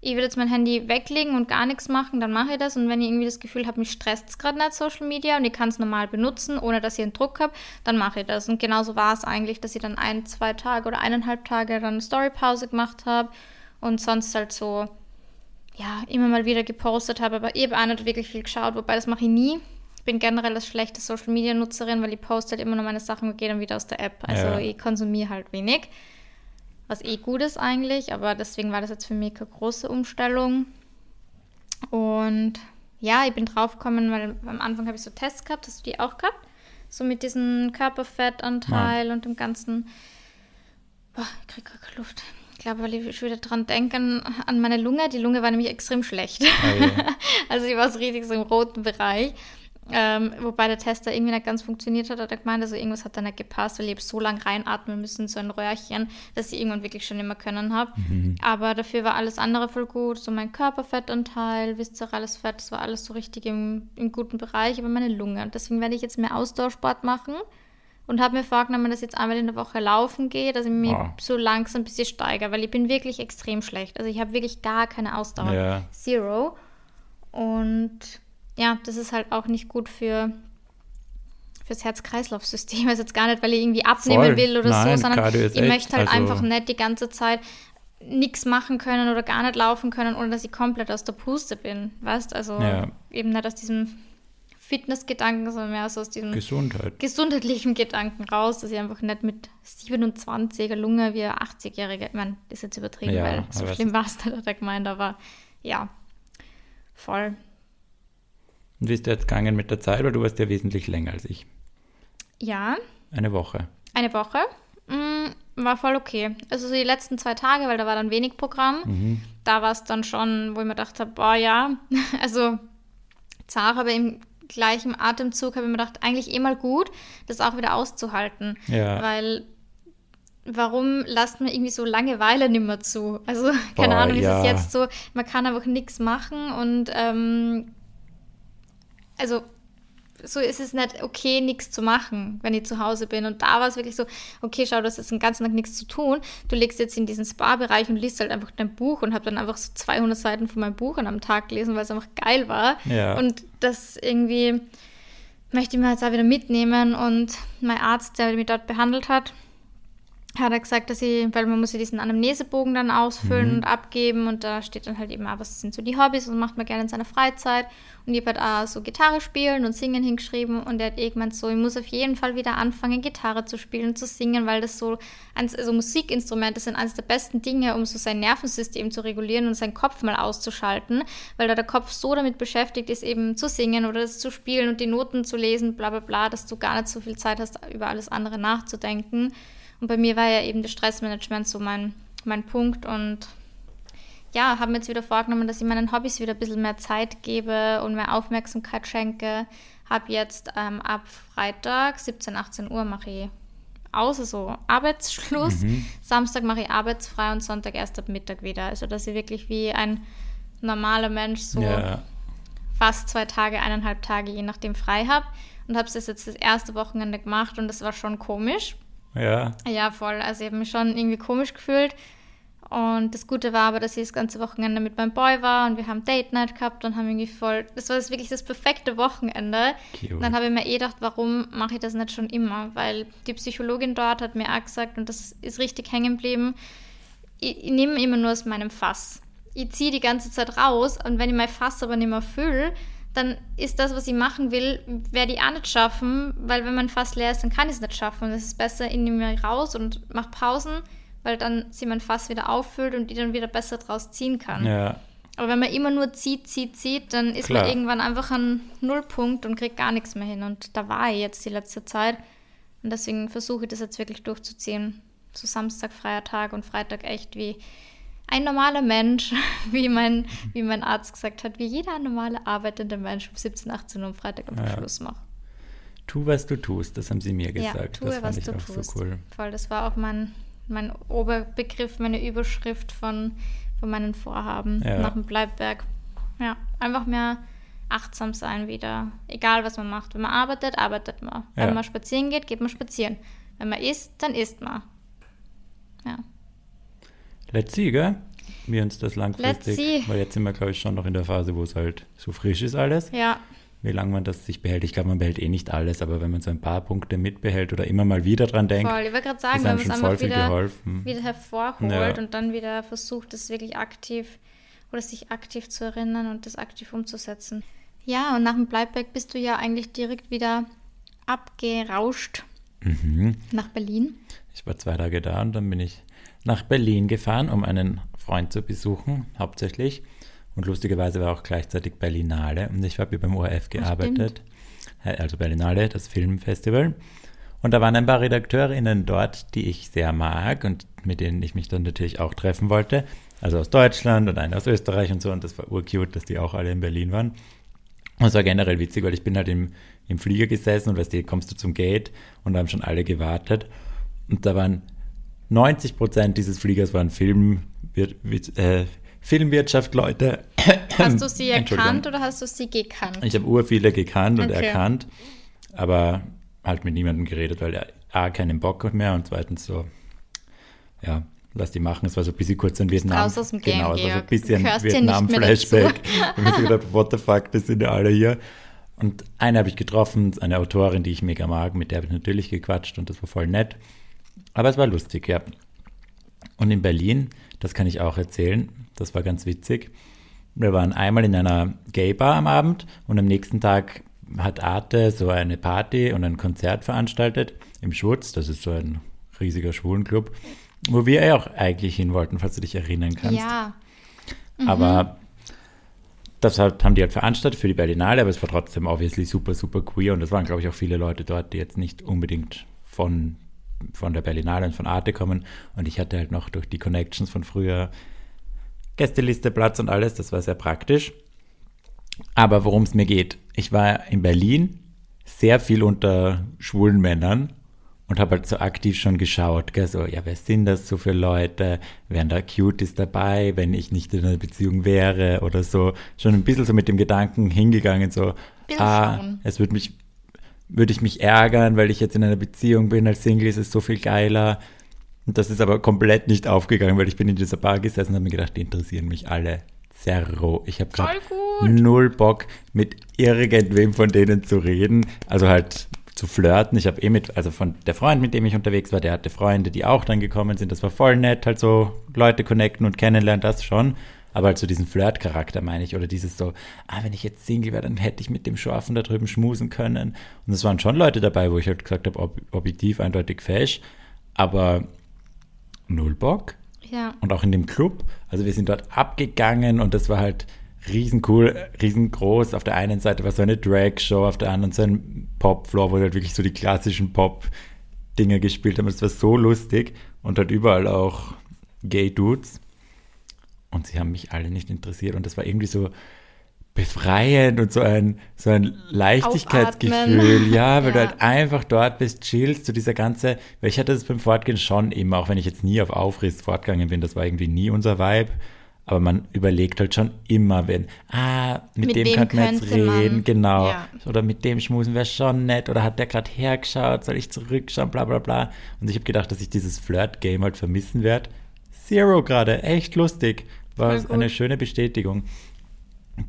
ich will jetzt mein Handy weglegen und gar nichts machen, dann mache ich das. Und wenn ich irgendwie das Gefühl habe, mich stresst es gerade nicht Social Media und ich kann es normal benutzen, ohne dass ich einen Druck habe, dann mache ich das. Und genauso war es eigentlich, dass ich dann ein, zwei Tage oder eineinhalb Tage dann eine Storypause gemacht habe und sonst halt so, ja, immer mal wieder gepostet habe. Aber ich habe auch nicht wirklich viel geschaut, wobei das mache ich nie bin generell eine schlechte Social Media Nutzerin, weil ich poste halt immer nur meine Sachen und gehe dann wieder aus der App. Also ja. ich konsumiere halt wenig. Was eh gut ist eigentlich, aber deswegen war das jetzt für mich keine große Umstellung. Und ja, ich bin draufgekommen, weil am Anfang habe ich so Tests gehabt, hast du die auch gehabt? So mit diesem Körperfettanteil Nein. und dem ganzen. Boah, ich kriege keine Luft. Ich glaube, weil ich wieder dran denke an meine Lunge. Die Lunge war nämlich extrem schlecht. Oh, yeah. [laughs] also ich war so richtig so im roten Bereich. Ähm, wobei der Tester irgendwie nicht ganz funktioniert hat, hat er gemeint, also irgendwas hat da nicht gepasst, weil ich so lange reinatmen müssen, so ein Röhrchen, dass ich irgendwann wirklich schon immer können habe. Mhm. Aber dafür war alles andere voll gut, so mein Körperfettanteil, viszerales Fett, das war alles so richtig im, im guten Bereich, aber meine Lunge. Und deswegen werde ich jetzt mehr Ausdauersport machen und habe mir vorgenommen, dass ich jetzt einmal in der Woche laufen gehe, dass ich mich oh. so langsam ein bisschen steigere, weil ich bin wirklich extrem schlecht. Also ich habe wirklich gar keine Ausdauer. Ja. Zero. Und ja, das ist halt auch nicht gut für fürs Herz-Kreislauf-System. [laughs] Also jetzt gar nicht, weil ich irgendwie abnehmen Voll. will oder Nein, so, sondern ich möchte halt also einfach nicht die ganze Zeit nichts machen können oder gar nicht laufen können, ohne dass ich komplett aus der Puste bin. Weißt also ja. eben nicht aus diesem Fitnessgedanken, sondern mehr so aus diesem Gesundheit. gesundheitlichen Gedanken raus, dass ich einfach nicht mit 27er Lunge wie 80-Jährige, ich meine, das ist jetzt übertrieben, ja, weil so schlimm war es [laughs] nicht, hat er gemeint, aber ja, voll. Und wie ist der jetzt gegangen mit der Zeit? Weil du warst ja wesentlich länger als ich. Ja. Eine Woche. Eine Woche. Mhm, war voll okay. Also so die letzten zwei Tage, weil da war dann wenig Programm. Mhm. Da war es dann schon, wo ich mir gedacht boah ja, [laughs] also zart, aber im gleichen Atemzug habe ich mir gedacht, eigentlich eh mal gut, das auch wieder auszuhalten. Ja. Weil warum lasst man irgendwie so Langeweile nicht mehr zu? Also, [laughs] keine Boah, Ahnung, ja. ist es jetzt so, man kann einfach nichts machen und ähm, also so ist es nicht okay, nichts zu machen, wenn ich zu Hause bin. Und da war es wirklich so, okay, schau, du hast jetzt den ganzen Tag nichts zu tun. Du legst jetzt in diesen Spa-Bereich und liest halt einfach dein Buch und habe dann einfach so 200 Seiten von meinem Buch an am Tag gelesen, weil es einfach geil war. Ja. Und das irgendwie möchte ich mir jetzt auch wieder mitnehmen. Und mein Arzt, der mich dort behandelt hat, hat er gesagt, dass ich, weil man muss ja diesen Anamnesebogen dann ausfüllen mhm. und abgeben und da steht dann halt eben auch, was sind so die Hobbys und macht man gerne in seiner Freizeit. Und ich habe halt auch so Gitarre spielen und singen hingeschrieben und er hat eh gemeint so, ich muss auf jeden Fall wieder anfangen, Gitarre zu spielen und zu singen, weil das so, also Musikinstrumente sind eines der besten Dinge, um so sein Nervensystem zu regulieren und seinen Kopf mal auszuschalten, weil da der Kopf so damit beschäftigt ist, eben zu singen oder das zu spielen und die Noten zu lesen, bla bla bla, dass du gar nicht so viel Zeit hast, über alles andere nachzudenken. Und bei mir war ja eben das Stressmanagement so mein, mein Punkt und ja, habe mir jetzt wieder vorgenommen, dass ich meinen Hobbys wieder ein bisschen mehr Zeit gebe und mehr Aufmerksamkeit schenke. Habe jetzt ähm, ab Freitag 17, 18 Uhr mache ich aus, also Arbeitsschluss. Mhm. Samstag mache ich arbeitsfrei und Sonntag erst ab Mittag wieder. Also dass ich wirklich wie ein normaler Mensch so ja. fast zwei Tage, eineinhalb Tage, je nachdem frei habe. Und habe es jetzt das erste Wochenende gemacht und das war schon komisch. Ja. Ja, voll. Also ich habe mich schon irgendwie komisch gefühlt. Und das Gute war aber, dass ich das ganze Wochenende mit meinem Boy war und wir haben Date Night gehabt und haben irgendwie voll. Das war das wirklich das perfekte Wochenende. Cute. Dann habe ich mir eh gedacht, warum mache ich das nicht schon immer? Weil die Psychologin dort hat mir auch gesagt, und das ist richtig hängen geblieben, ich, ich nehme immer nur aus meinem Fass. Ich ziehe die ganze Zeit raus und wenn ich mein Fass aber nicht mehr fülle, dann ist das, was ich machen will, werde ich auch nicht schaffen, weil wenn mein Fass leer ist, dann kann ich es nicht schaffen. Es ist besser, ich nehme raus und mache Pausen, weil dann sie mein Fass wieder auffüllt und die dann wieder besser draus ziehen kann. Ja. Aber wenn man immer nur zieht, zieht, zieht, dann ist Klar. man irgendwann einfach an Nullpunkt und kriegt gar nichts mehr hin. Und da war ich jetzt die letzte Zeit. Und deswegen versuche ich das jetzt wirklich durchzuziehen. So Samstag, freier Tag und Freitag echt wie ein normaler Mensch, [laughs] wie mein, wie mein Arzt gesagt hat, wie jeder normale arbeitende Mensch um 17, 18 Uhr am Freitag einfach ja. Schluss macht. Tu, was du tust, das haben sie mir gesagt. Ja, tue, das fand ich auch tust. so cool. Voll, das war auch mein, mein Oberbegriff, meine Überschrift von, von meinen Vorhaben ja. nach dem Bleibberg. Ja, einfach mehr achtsam sein wieder. Egal, was man macht. Wenn man arbeitet, arbeitet man. Wenn man spazieren geht, geht man spazieren. Wenn man isst, dann isst man. Ja. Let's see, gell? Wie uns das langfristig. Let's see. Weil jetzt sind wir, glaube ich, schon noch in der Phase, wo es halt so frisch ist alles. Ja. Wie lange man das sich behält. Ich glaube, man behält eh nicht alles, aber wenn man so ein paar Punkte mitbehält oder immer mal wieder dran denkt, Voll. Ich wollte gerade sagen, wenn man es einfach wieder, wieder hervorholt ja. und dann wieder versucht, das wirklich aktiv oder sich aktiv zu erinnern und das aktiv umzusetzen. Ja, und nach dem Bleiberg bist du ja eigentlich direkt wieder abgerauscht mhm. nach Berlin. Ich war zwei Tage da und dann bin ich nach Berlin gefahren, um einen Freund zu besuchen, hauptsächlich. Und lustigerweise war auch gleichzeitig Berlinale und ich habe beim ORF gearbeitet. Also Berlinale, das Filmfestival. Und da waren ein paar Redakteurinnen dort, die ich sehr mag und mit denen ich mich dann natürlich auch treffen wollte. Also aus Deutschland und eine aus Österreich und so. Und das war urcute, dass die auch alle in Berlin waren. Und es war generell witzig, weil ich bin halt im, im Flieger gesessen und weißt du, kommst du zum Gate und da haben schon alle gewartet. Und da waren 90 Prozent dieses Fliegers waren Film, äh, Filmwirtschaft-Leute. Hast du sie erkannt oder hast du sie gekannt? Ich habe ur viele gekannt und okay. erkannt, aber halt mit niemandem geredet, weil er A, keinen Bock mehr und zweitens so, ja, lass die machen. Es war so ein bisschen kurz ein Vietnam. Raus aus dem Game, genau, es war so ein bisschen Vietnam-Flashback. Da habe [laughs] ich gedacht, what the fuck, das sind ja alle hier. Und eine habe ich getroffen, eine Autorin, die ich mega mag, mit der habe ich natürlich gequatscht und das war voll nett. Aber es war lustig, ja. Und in Berlin, das kann ich auch erzählen, das war ganz witzig. Wir waren einmal in einer Gay-Bar am Abend und am nächsten Tag hat Arte so eine Party und ein Konzert veranstaltet im Schwutz, das ist so ein riesiger Schwulenclub, wo wir ja auch eigentlich hin wollten, falls du dich erinnern kannst. Ja. Mhm. Aber das haben die halt veranstaltet für die Berlinale, aber es war trotzdem obviously super, super queer und es waren, glaube ich, auch viele Leute dort, die jetzt nicht unbedingt von von der Berlinale und von Arte kommen. Und ich hatte halt noch durch die Connections von früher Gästeliste, Platz und alles. Das war sehr praktisch. Aber worum es mir geht, ich war in Berlin sehr viel unter schwulen Männern und habe halt so aktiv schon geschaut, gell, so, ja, wer sind das so für Leute? Wären da Cuties dabei, wenn ich nicht in einer Beziehung wäre oder so? Schon ein bisschen so mit dem Gedanken hingegangen, so, ah, es würde mich würde ich mich ärgern, weil ich jetzt in einer Beziehung bin. Als Single ist es so viel geiler. Und das ist aber komplett nicht aufgegangen, weil ich bin in dieser Bar gesessen und habe mir gedacht, die interessieren mich alle. Zerro. Ich habe gerade null Bock, mit irgendwem von denen zu reden. Also halt zu flirten. Ich habe eh mit, also von der Freund, mit dem ich unterwegs war, der hatte Freunde, die auch dann gekommen sind. Das war voll nett, halt so Leute connecten und kennenlernen, das schon. Aber halt so diesen Flirt-Charakter meine ich. Oder dieses so, ah, wenn ich jetzt Single wäre, dann hätte ich mit dem Schorfen da drüben schmusen können. Und es waren schon Leute dabei, wo ich halt gesagt habe, ob, objektiv, eindeutig fesch. Aber null Bock. Ja. Und auch in dem Club. Also wir sind dort abgegangen und das war halt riesencool, riesengroß. Auf der einen Seite war so eine Drag-Show, auf der anderen so ein Pop-Floor, wo halt wirklich so die klassischen Pop-Dinge gespielt haben. Es war so lustig und halt überall auch Gay-Dudes. Und sie haben mich alle nicht interessiert. Und das war irgendwie so befreiend und so ein, so ein Leichtigkeitsgefühl. Aufatmen. [laughs] Ja, weil ja. du halt einfach dort bist, chillst, so dieser ganze, weil ich hatte das beim Fortgehen schon immer, auch wenn ich jetzt nie auf Aufriss fortgegangen bin, das war irgendwie nie unser Vibe. Aber man überlegt halt schon immer, wenn, ah, mit, mit dem könnte man jetzt reden, man, genau. Ja. Oder mit dem schmusen wäre schon nett. Oder hat der gerade hergeschaut, soll ich zurückschauen, bla bla bla. Und ich habe gedacht, dass ich dieses Flirt-Game halt vermissen werde. Zero gerade, echt lustig. War Voll eine schöne Bestätigung.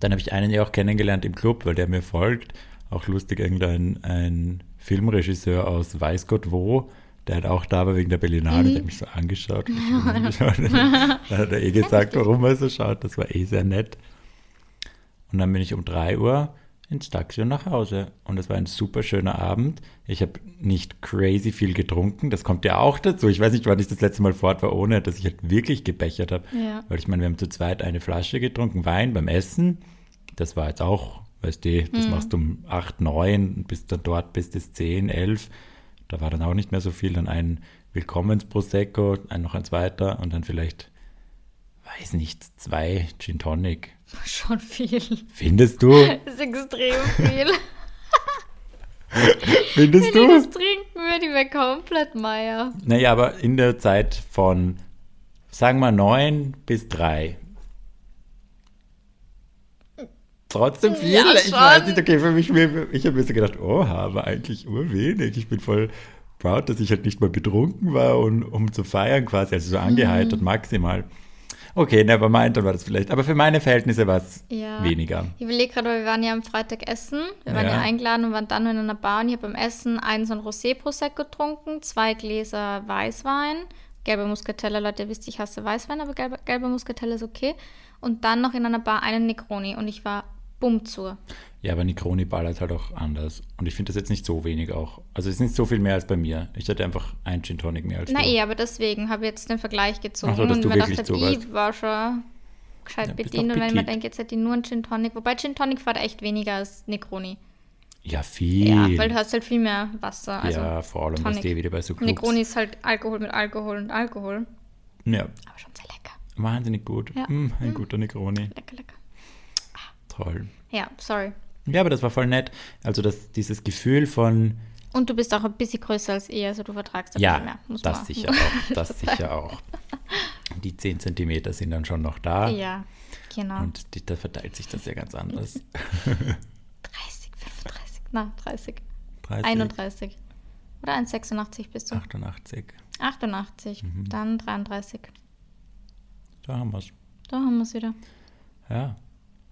Dann habe ich einen ja auch kennengelernt im Club, weil der mir folgt. Auch lustig, irgendein ein Filmregisseur aus weiß Gott wo, der halt auch da war wegen der Berlinale, mhm. der hat mich so angeschaut. [laughs] angeschaut. dann hat er eh gesagt, warum er so schaut. Das war eh sehr nett. Und dann bin ich um 3 Uhr ins Taxi und nach Hause. Und es war ein super schöner Abend. Ich habe nicht crazy viel getrunken. Das kommt ja auch dazu. Ich weiß nicht, wann ich das letzte Mal fort war, ohne dass ich halt wirklich gebechert habe. Ja. Weil ich meine, wir haben zu zweit eine Flasche getrunken, Wein beim Essen. Das war jetzt auch, weißt du, das mhm. machst du um 8, 9, bis dann dort bist es 10, 11. Da war dann auch nicht mehr so viel. Dann ein Willkommens-Prosecco, ein, noch ein zweiter und dann vielleicht, weiß nicht, zwei Gin Tonic. [laughs] Schon viel. Findest du? Das [laughs] ist extrem viel. [laughs] Findest Wenn ich das du? trinken würde, ich wäre komplett Meier. Naja, aber in der Zeit von, sagen wir, neun bis drei. Trotzdem viel. Ja, ich weiß nicht, okay, für mich, ich habe mir so gedacht, oha, aber eigentlich urwenig. Ich bin voll proud, dass ich halt nicht mal betrunken war, und, um zu feiern quasi, also so Mhm. angeheitert maximal. Okay, never mind, dann war das vielleicht. Aber für meine Verhältnisse war es Ja. weniger. Ich überlege gerade, weil wir waren ja am Freitag essen. Wir waren Ja. ja, eingeladen und waren dann in einer Bar und ich habe beim Essen einen so ein Rosé-Prosecco getrunken, zwei Gläser Weißwein, gelbe Muscatella, Leute, ihr wisst, ich hasse Weißwein, aber gelbe, gelbe Muscatella ist okay. Und dann noch in einer Bar einen Negroni und ich war bumm zu. Ja, aber Negroni ballert halt auch anders. Und ich finde das jetzt nicht so wenig auch. Also es ist nicht so viel mehr als bei mir. Ich hatte einfach ein Gin Tonic mehr als Na du. eh, aber deswegen habe ich jetzt den Vergleich gezogen Ach so, dass und du mir gedacht, so ich war schon gescheit Ja, bedient. Und wenn petit. denke, jetzt hätte ich nur einen Gin Tonic, wobei Gin Tonic fährt echt weniger als Negroni. Ja, viel. Ja, weil du hast halt viel mehr Wasser. Also ja, vor allem, was Tonic. die wieder bei so Clubs. Negroni ist halt Alkohol mit Alkohol und Alkohol. Ja, Aber schon sehr lecker. wahnsinnig gut. Ja. Mm, ein guter Negroni. Lecker, lecker. Toll. Ja, sorry. Ja, aber das war voll nett. Also das, dieses Gefühl von, Und du bist auch ein bisschen größer als ich, also du vertragst ein ja, mehr. Muss das man- sicher auch. [laughs] Das sicher auch. Die 10 Zentimeter sind dann schon noch da. Ja, genau. Und die, da verteilt sich das ja ganz anders. [laughs] 30, 35, na, 30. 30, 31. Oder 1,86 bist du. 88. 88, Mhm. dann 33. Da haben wir es. Da haben wir es wieder. Ja.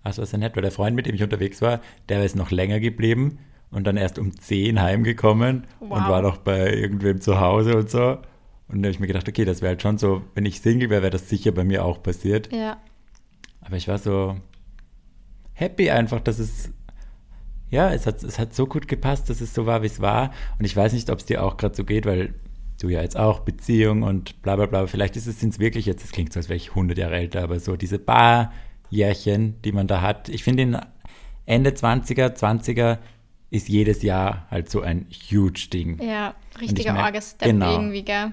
Also war sehr nett, weil der Freund, mit dem ich unterwegs war, der ist noch länger geblieben und dann erst um 10 heimgekommen und Wow. war noch bei irgendwem zu Hause und so. Und da habe ich mir gedacht, okay, das wäre halt schon so, wenn ich Single wäre, wäre das sicher bei mir auch passiert. Ja, Aber ich war so happy einfach, dass es, ja, es hat, es hat so gut gepasst, dass es so war, wie es war. Und ich weiß nicht, ob es dir auch gerade so geht, weil du ja jetzt auch Beziehung und bla bla bla. Vielleicht ist es sind wirklich jetzt, es klingt so, als wäre ich 100 Jahre älter, aber so diese paar Jährchen, die man da hat. Ich finde, in Ende 20er, 20er ist jedes Jahr halt so ein huge Ding. ja, richtiger Orga-Step genau. irgendwie, gell?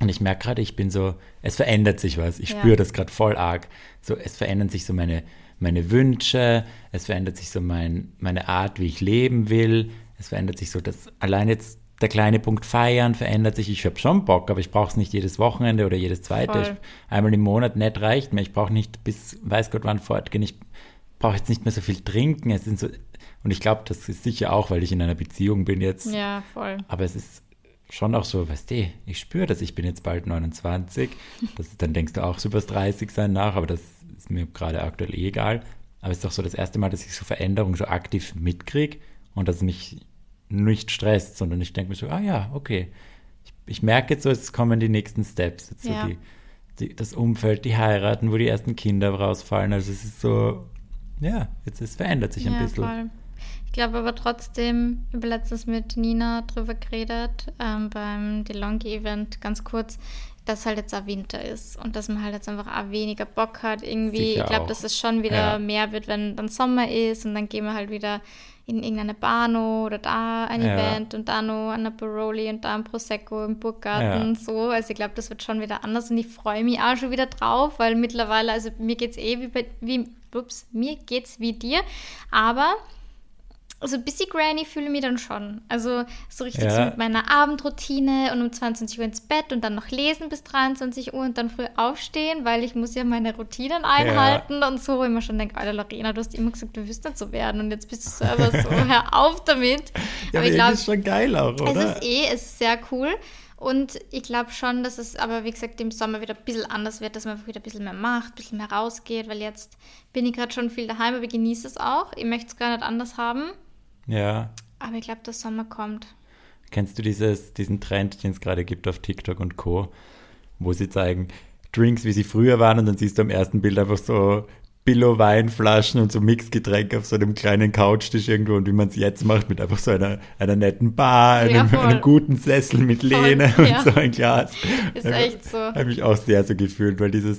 Und ich merke gerade, ich bin so, es verändert sich was. Ich Ja. spüre das gerade voll arg. So, es verändern sich so meine, meine Wünsche, es verändert sich so mein, meine Art, wie ich leben will. Es verändert sich so, dass allein jetzt der kleine Punkt feiern verändert sich. Ich habe schon Bock, aber ich brauche es nicht jedes Wochenende oder jedes zweite. Ich, einmal im Monat nett reicht mir. Ich brauche nicht bis weiß Gott wann fortgehen. Ich brauche jetzt nicht mehr so viel trinken. Es sind so, und ich glaube, das ist sicher auch, weil ich in einer Beziehung bin jetzt. Ja, voll. Aber es ist schon auch so, weißt du, ich spüre das, ich bin jetzt bald 29. Das dann denkst du auch so übers 30 sein nach, aber das ist mir gerade aktuell eh egal. Aber es ist doch so das erste Mal, dass ich so Veränderungen so aktiv mitkriege und dass mich nicht stresst, sondern ich denke mir so, ah ja, okay. Ich, ich merke jetzt so, es kommen die nächsten Steps. Jetzt Ja. so die, die, das Umfeld, die heiraten, wo die ersten Kinder rausfallen. Also es ist so, ja, jetzt es verändert sich ein ja, bisschen. voll. Ich glaube aber trotzdem, ich habe letztens mit Nina drüber geredet, ähm, beim DeLonghi-Event, ganz kurz, dass halt jetzt auch Winter ist und dass man halt jetzt einfach auch weniger Bock hat irgendwie. Sicher ich glaube, dass es schon wieder Ja. mehr wird, wenn dann Sommer ist und dann gehen wir halt wieder in irgendeine Bano oder da ein Ja. Event und da noch an der Baroli und da ein Prosecco im Burggarten, Ja. so. Also ich glaube, das wird schon wieder anders und ich freue mich auch schon wieder drauf, weil mittlerweile, also mir geht es eh wie, bei, wie ups, mir geht's wie dir, aber so ein bisschen Granny fühle ich mich dann schon. Also so richtig so Ja. mit meiner Abendroutine und um 22 Uhr ins Bett und dann noch lesen bis 23 Uhr und dann früh aufstehen, weil ich muss ja meine Routinen einhalten und so, wo ich mir schon denke, Alter Lorena, du hast immer gesagt, du wirst nicht so werden und jetzt bist du selber so, [laughs] hör auf damit. Ja, aber ich glaube, ist schon geil auch, es oder? ist eh, es ist sehr cool. Und ich glaube schon, dass es aber, wie gesagt, im Sommer wieder ein bisschen anders wird, dass man einfach wieder ein bisschen mehr macht, ein bisschen mehr rausgeht, weil jetzt bin ich gerade schon viel daheim, aber ich genieße es auch. Ich möchte es gar nicht anders haben. Ja. Aber ich glaube, der Sommer kommt. Kennst du dieses, diesen Trend, den es gerade gibt auf TikTok und Co., wo sie zeigen Drinks, wie sie früher waren und dann siehst du am ersten Bild einfach so Billo-Weinflaschen und so Mixgetränke auf so einem kleinen Couchtisch irgendwo und wie man es jetzt macht mit einfach so einer, einer netten Bar, Ja, einem, voll. einem guten Sessel mit Voll, Lehne [laughs] und ja. so ein Glas. Ist echt so. Habe ich auch sehr so gefühlt, weil dieses,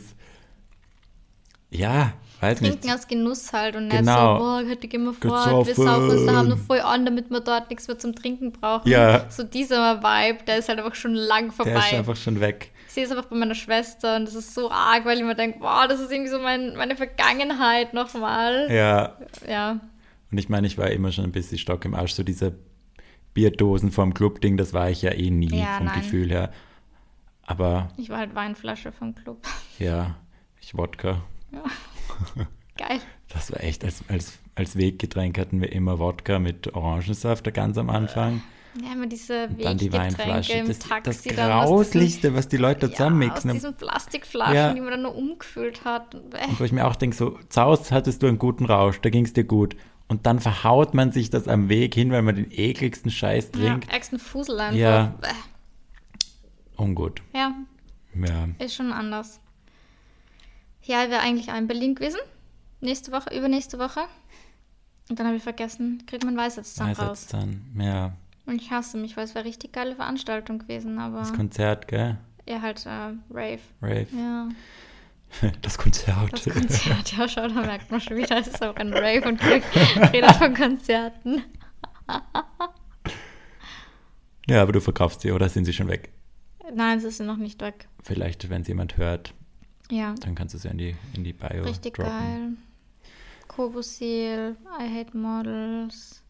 ja, weiß nicht. Trinken aus Genuss halt und nicht Genau. so, boah, heute gehen wir fort, wir saufen uns daheim noch voll an, damit wir dort nichts mehr zum Trinken brauchen. Ja. So dieser Vibe, der ist halt einfach schon lang Der vorbei. ist einfach schon weg. Ich sehe es einfach bei meiner Schwester und das ist so arg, weil ich mir denke, boah, das ist irgendwie so mein, meine Vergangenheit nochmal. Ja. Ja. Und ich meine, ich war immer schon ein bisschen Stock im Arsch. So diese Bierdosen vom Club-Ding, das war ich ja eh nie Ja, vom nein. Gefühl her. Aber Ich war halt Weinflasche vom Club. ja, ich Wodka. [laughs] Geil. Das war echt, als, als, als Weggetränk hatten wir immer Wodka mit Orangensaft ganz am Anfang. Ja, immer diese Dann die Weggetränke Weinflasche. im Das, Taxi. das dann Grauslichste, was die Leute da Ja, aus zusammenmixen. diesen Plastikflaschen, Ja. die man dann nur umgefüllt hat. Und wo ich mir auch denke, so, zaust hattest du einen guten Rausch, da ging es dir gut. Und dann verhaut man sich das am Weg hin, weil man den ekligsten Scheiß Ja, trinkt. extra Fusel einfach. Ja. Ungut. Ja, Ja. ist schon anders. Ja, ich wäre eigentlich auch in Berlin gewesen. Nächste Woche, übernächste Woche. Und dann habe ich vergessen, kriegt man Weisheitszahn raus. Weisheitszahn. Ja. Und ich hasse mich, weil es wäre richtig geile Veranstaltung gewesen, aber Das Konzert, gell? ja halt äh, Rave. Rave. Ja, [laughs] Das Konzert. das Konzert, ja, schau, da merkt man schon wieder, es ist auch ein Rave und wir reden von Konzerten. ja, aber du verkaufst sie, oder sind sie schon weg? Nein, sie sind noch nicht weg. Vielleicht, wenn es jemand hört, Ja, dann kannst du sie in die, in die Bio richtig droppen. geil. Kobosil, I Hate Models,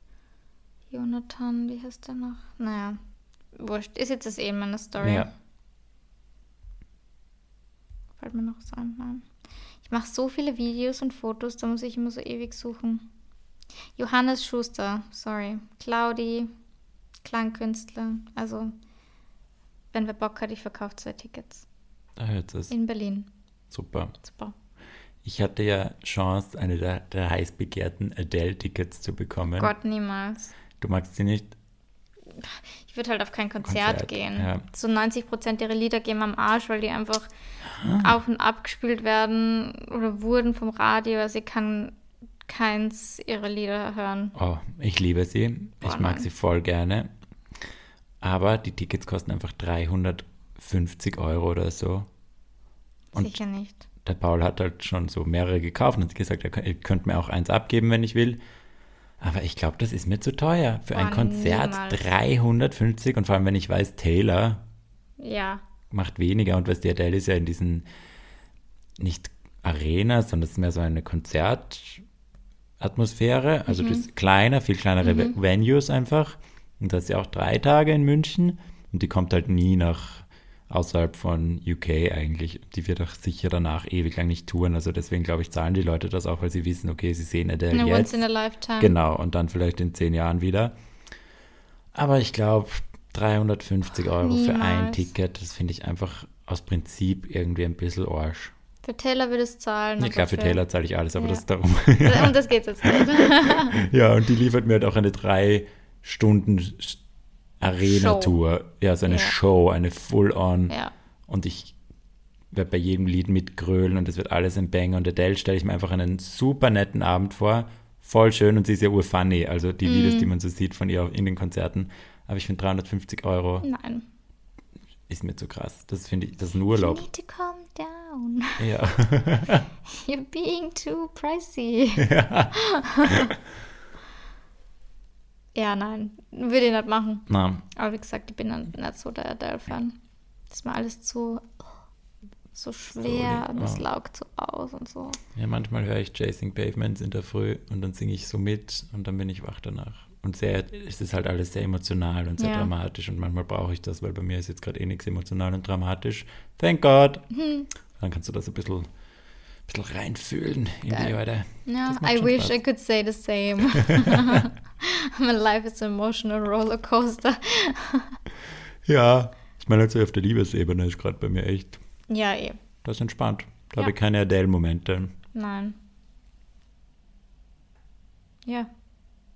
Jonathan, wie heißt der noch? Naja, wurscht. Ist jetzt das eh in meiner Story. Ja. Fällt mir noch was ein? Nein. Ich mache so viele Videos und Fotos, da muss ich immer so ewig suchen. Johannes Schuster, sorry. Claudi, Klangkünstler. Also, wenn wer Bock hat, ich verkaufe zwei Tickets. Da hört es. In Berlin. Super. Super. Ich hatte ja Chance, eine der, der heiß begehrten Adele-Tickets zu bekommen. Gott, niemals. Du magst sie nicht? Ich würde halt auf kein Konzert, Konzert, gehen. ja. So 90% ihrer Lieder gehen am Arsch, weil die einfach Ah. auf und ab gespielt werden oder wurden vom Radio. Also ich kann keins ihrer Lieder hören. Oh, ich liebe sie. Boah, ich mag nein. sie voll gerne. Aber die Tickets kosten einfach 350 Euro oder so. Und Sicher nicht. der Paul hat halt schon so mehrere gekauft und hat gesagt, er ihr könnt mir auch eins abgeben, wenn ich will. Aber ich glaube, das ist mir zu teuer. Für ein Boah, Konzert niemals. 350 und vor allem, wenn ich weiß, Taylor Ja. macht weniger und was die Adele ist ja in diesen nicht Arena, sondern es ist mehr so eine Konzertatmosphäre. Also das ist kleiner, viel kleinere Ve- Venues einfach. Und das ist ja auch drei Tage in München und die kommt halt nie nach außerhalb von UK eigentlich. Die wird auch sicher danach ewig lang nicht touren. Also deswegen glaube ich, zahlen die Leute das auch, weil sie wissen, okay, sie sehen Adele Eine jetzt. Once in a Lifetime. Genau, und dann vielleicht in zehn Jahren wieder. Aber ich glaube, 350 Euro für ein Niemals. Ticket, das finde ich einfach aus Prinzip irgendwie ein bisschen Arsch. Für Taylor würde es zahlen. Ja, klar, für Taylor zahle ich alles, aber Ja. das ist darum. Um das geht jetzt nicht. [laughs] ja, und die liefert mir halt auch eine drei Stunden Arena-Tour. Ja, so eine Ja. Show, eine Full-on. ja. Und ich werde bei jedem Lied mitgrölen und es wird alles ein Banger. Und Adele stelle ich mir einfach einen super netten Abend vor. Voll schön und sie ist ja urfunny. Also die Mhm. Videos, die man so sieht von ihr in den Konzerten. Aber ich finde 350 Euro Nein. ist mir zu krass. Das finde ich, das ist ein You Urlaub. need to calm down. Ja. [laughs] You're being too pricey. [laughs] ja, [laughs] nein. Würde ich nicht machen. Na, Aber wie gesagt, ich bin dann nicht so der Adele-Fan. Das ist mir alles zu so schwer und es ja. laugt so aus und so. ja, manchmal höre ich Chasing Pavements in der Früh und dann singe ich so mit und dann bin ich wach danach. Und sehr, es ist halt alles sehr emotional und sehr Ja. dramatisch und manchmal brauche ich das, weil bei mir ist jetzt gerade eh nichts emotional und dramatisch. Thank God. Hm. Dann kannst du das ein bisschen, bisschen reinfühlen in die. Leute. Ja, I wish Spaß. I could say the same. [laughs] [laughs] My life is an emotional rollercoaster. [laughs] Ja. Ich meine, also auf der Liebesebene ist gerade bei mir echt, Ja, eh. das ist entspannt. Da Ja. habe ich keine Adele-Momente. Nein. Ja.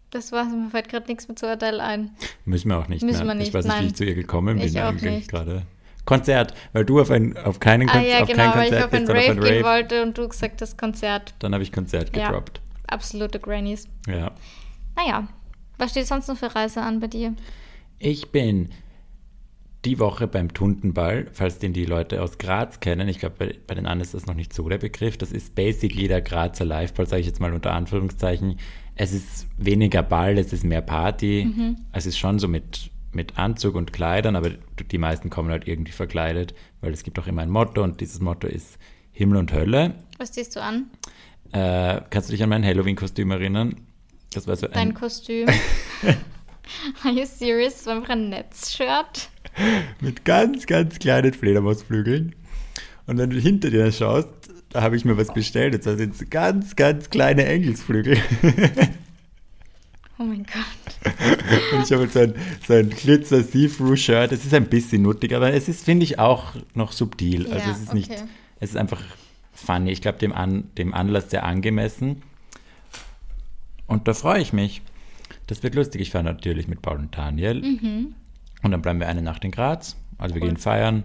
Das war's. Mir fällt gerade nichts mehr zu Adele ein. Müssen wir auch nicht. Müssen ne? wir nicht, ich weiß nicht, wie nein. ich zu ihr gekommen bin eigentlich gerade. Konzert, weil du auf, ein, auf keinen Ah Konzert, ja, auf genau, kein weil ich Konzert auf ein Rave auf ein gehen Rave. wollte und du gesagt das Konzert. Dann habe ich Konzert Ja. gedroppt. Absolute Grannies. Ja. Naja, was steht sonst noch für Reise an bei dir? Ich bin die Woche beim Tuntenball, falls den die Leute aus Graz kennen, ich glaube, bei, bei den anderen ist das noch nicht so der Begriff, das ist basically der Grazer Liveball, sage ich jetzt mal unter Anführungszeichen. Es ist weniger Ball, es ist mehr Party. Es ist schon so mit, mit Anzug und Kleidern, aber die meisten kommen halt irgendwie verkleidet, weil es gibt auch immer ein Motto und dieses Motto ist Himmel und Hölle. Was ziehst du an? Äh, kannst du dich an mein Halloween-Kostüm erinnern? Das war so Dein ein, Kostüm. [laughs] Are you serious? Das war einfach ein Netzshirt. mit ganz, ganz kleinen Fledermausflügeln. Und wenn du hinter dir schaust, da habe ich mir was bestellt. Zwar sind es ganz, ganz kleine Engelsflügel. [laughs] Oh mein Gott. [laughs] Und ich habe jetzt so ein, so ein Glitzer See-Through-Shirt. Es ist ein bisschen nuttig, aber es ist, finde ich, auch noch subtil. Also Ja, es ist nicht, okay. es ist einfach funny. Ich glaube, dem, An, dem Anlass sehr angemessen. Und da freue ich mich. Das wird lustig. Ich fahre natürlich mit Paul und Daniel. Und dann bleiben wir eine Nacht in Graz. Also wir Mhm. Cool. gehen feiern,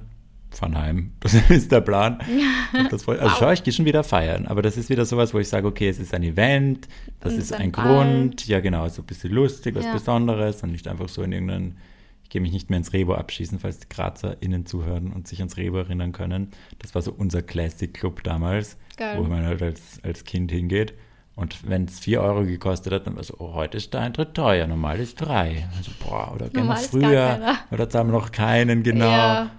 fahren heim. [laughs] Das ist der Plan. [laughs] Das, also Wow. schau, ich gehe schon wieder feiern. Aber das ist wieder sowas, wo ich sage, okay, es ist ein Event, das Und ist ein. Grund. Ja, genau, so ein bisschen lustig, was Ja. Besonderes und nicht einfach so in irgendeinen. Ich gehe mich nicht mehr ins Rebo abschießen, falls die GrazerInnen zuhören und sich ans Rebo erinnern können. Das war so unser Classic Club damals, Geil. wo man halt als, als Kind hingeht. Und wenn es 4 Euro gekostet hat, dann war so, oh, heute ist der Eintritt teuer, normal ist 3. Also, boah, oder gerne früher. Oder jetzt haben wir noch keinen, genau. Ja,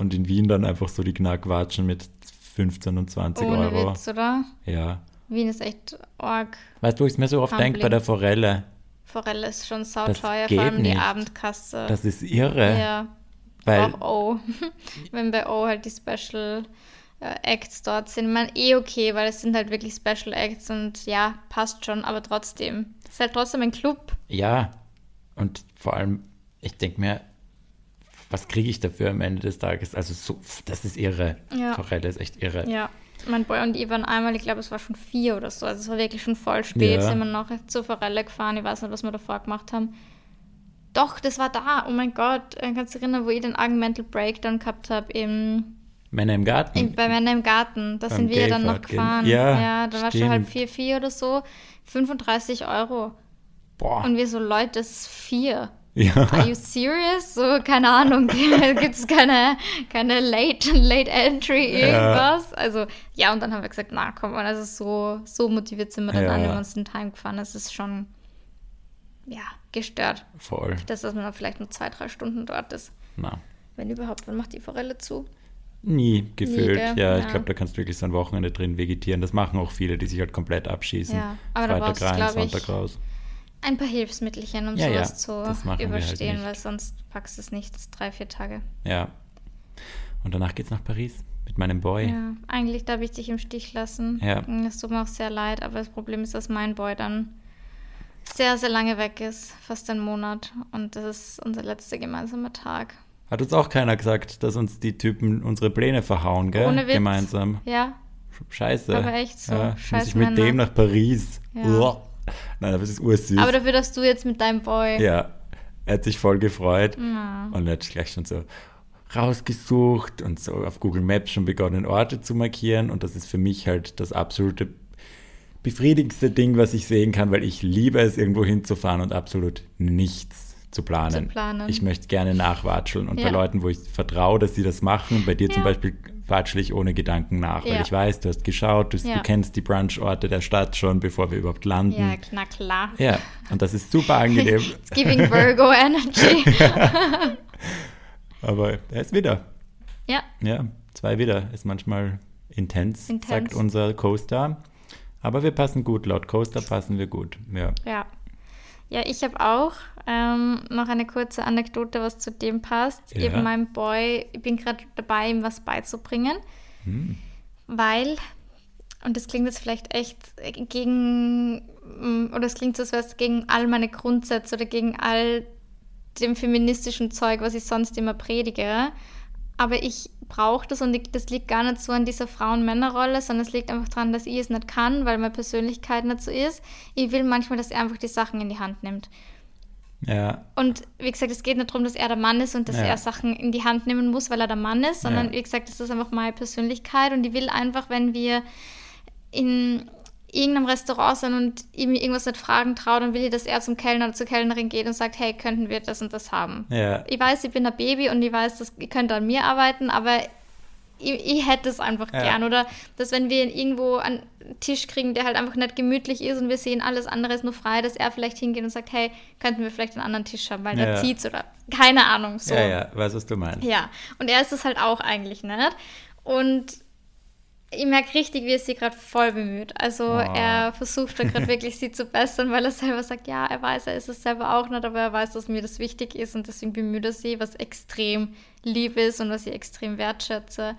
Und in Wien dann einfach so die Knackwatschen mit 15 und 20 ohne Euro. Witz, oder? Ja. Wien ist echt arg. Weißt du, wo ich mir so oft denke bei der Forelle? Forelle ist schon sauteuer, vor allem die nicht. Abendkasse. Das ist irre. ja, weil, auch O. [laughs] Wenn bei O halt die Special äh, Acts dort sind. Ich meine, eh okay, weil es sind halt wirklich Special Acts und ja, passt schon, aber trotzdem. Es ist halt trotzdem ein Club. ja. Und vor allem, ich denke mir, was kriege ich dafür am Ende des Tages? Also, so, das ist irre. Ja. Forelle ist echt irre. Ja. Mein Boy und ich waren einmal, ich glaube, es war schon vier oder so. Also es war wirklich schon voll spät, Ja. sind wir noch zur Forelle gefahren. Ich weiß nicht, was wir davor gemacht haben. Doch, das war da. Oh mein Gott. Äh, Kannst du dich erinnern, wo ich den Argumental Breakdown gehabt habe im Männer im Garten. In, bei Männer im Garten, da Beim sind wir ja dann noch gehen. gefahren. Ja, da war schon halb vier, vier oder so. 35 Euro. Boah. Und wir so, Leute, das ist vier. Ja. Are you serious? So, keine Ahnung. [laughs] Gibt es keine, keine Late, Late Entry, irgendwas? Also, ja, und dann haben wir gesagt, na komm, also so, so motiviert sind wir dann Ja. an, wenn wir uns den Time gefahren. Das ist schon, ja, gestört. Voll. Das, dass man dann vielleicht nur zwei, drei Stunden dort ist. Na. Wenn überhaupt, wann macht die Forelle zu? Nie gefühlt. gell? ja, ich Ja. glaube, da kannst du wirklich so ein Wochenende drin vegetieren. Das machen auch viele, die sich halt komplett abschießen. Ja, aber Freitag rein, ich, Sonntag raus. Ein paar Hilfsmittelchen, um Ja, ja, sowas zu machen wir halt überstehen, nicht. weil sonst packst du es nicht, drei, vier Tage. Ja. Und danach geht's nach Paris mit meinem Boy. Ja, eigentlich darf ich dich im Stich lassen. Ja. Es tut mir auch sehr leid, aber das Problem ist, dass mein Boy dann sehr, sehr lange weg ist, fast einen Monat. Und das ist unser letzter gemeinsamer Tag. Hat uns auch keiner gesagt, dass uns die Typen unsere Pläne verhauen, gell? Ohne Witz. Gemeinsam. Ja, Scheiße. Aber echt so. Ja, Scheiß muss ich mit Männer. dem nach Paris. Ja. Uah. Nein, aber es ist ursüß. aber dafür, dass du jetzt mit deinem Boy. ja, er hat sich voll gefreut. Ja. Und er hat gleich schon so rausgesucht und so auf Google Maps schon begonnen, Orte zu markieren. Und das ist für mich halt das absolute befriedigendste Ding, was ich sehen kann, weil ich liebe es, irgendwo hinzufahren und absolut nichts zu planen. Zu planen. Ich möchte gerne nachwatscheln. Und bei Ja. Leuten, wo ich vertraue, dass sie das machen, bei dir zum Ja. Beispiel watschel ich ohne Gedanken nach, weil Ja. ich weiß, du hast geschaut, du, Ja. du kennst die Brunchorte der Stadt schon, bevor wir überhaupt landen. Ja, na klar. Ja, und das ist super angenehm. [laughs] It's giving Virgo Energy. [laughs] Aber er ist wieder. ja, Ja, zwei wieder ist manchmal intens, Intens. sagt unser Co-Star. Aber wir passen gut, laut Co-Star passen wir gut. Ja. Ja. Ja, ich habe auch ähm, noch eine kurze Anekdote, was zu dem passt. Ja. Eben meinem Boy, ich bin gerade dabei, ihm was beizubringen, Hm. weil, und das klingt jetzt vielleicht echt gegen, mm, oder es klingt so, als wäre es gegen all meine Grundsätze oder gegen all dem feministischen Zeug, was ich sonst immer predige. Aber ich brauche das und ich, das liegt gar nicht so an dieser Frauen-Männer-Rolle, sondern es liegt einfach daran, dass ich es nicht kann, weil meine Persönlichkeit nicht so ist. Ich will manchmal, dass er einfach die Sachen in die Hand nimmt. Ja, Und wie gesagt, es geht nicht darum, dass er der Mann ist und dass Ja. er Sachen in die Hand nehmen muss, weil er der Mann ist, sondern Ja. wie gesagt, das ist einfach meine Persönlichkeit und ich will einfach, wenn wir in, irgendeinem Restaurant sind und ihm irgendwas nicht fragen traut und will ich, dass er zum Kellner oder zur Kellnerin geht und sagt, hey, könnten wir das und das haben. Ich weiß, ich bin ein Baby und ich weiß, dass ihr könnt an mir arbeiten, aber ich, ich hätte es einfach Ja. gern. Oder dass wenn wir ihn irgendwo an einen Tisch kriegen, der halt einfach nicht gemütlich ist und wir sehen, alles andere ist nur frei, dass er vielleicht hingeht und sagt, hey, könnten wir vielleicht einen anderen Tisch haben, weil Ja. der zieht's oder keine Ahnung. So. Ja, ja, weiß, was du meinst. Ja, und er ist es halt auch eigentlich nicht. Und ich merke richtig, wie er sie gerade voll bemüht. Also Oh. er versucht da gerade [laughs] wirklich sie zu bessern, weil er selber sagt, ja, er weiß, er ist es selber auch nicht, aber er weiß, dass mir das wichtig ist und deswegen bemüht er sie, was extrem lieb ist und was ich extrem wertschätze.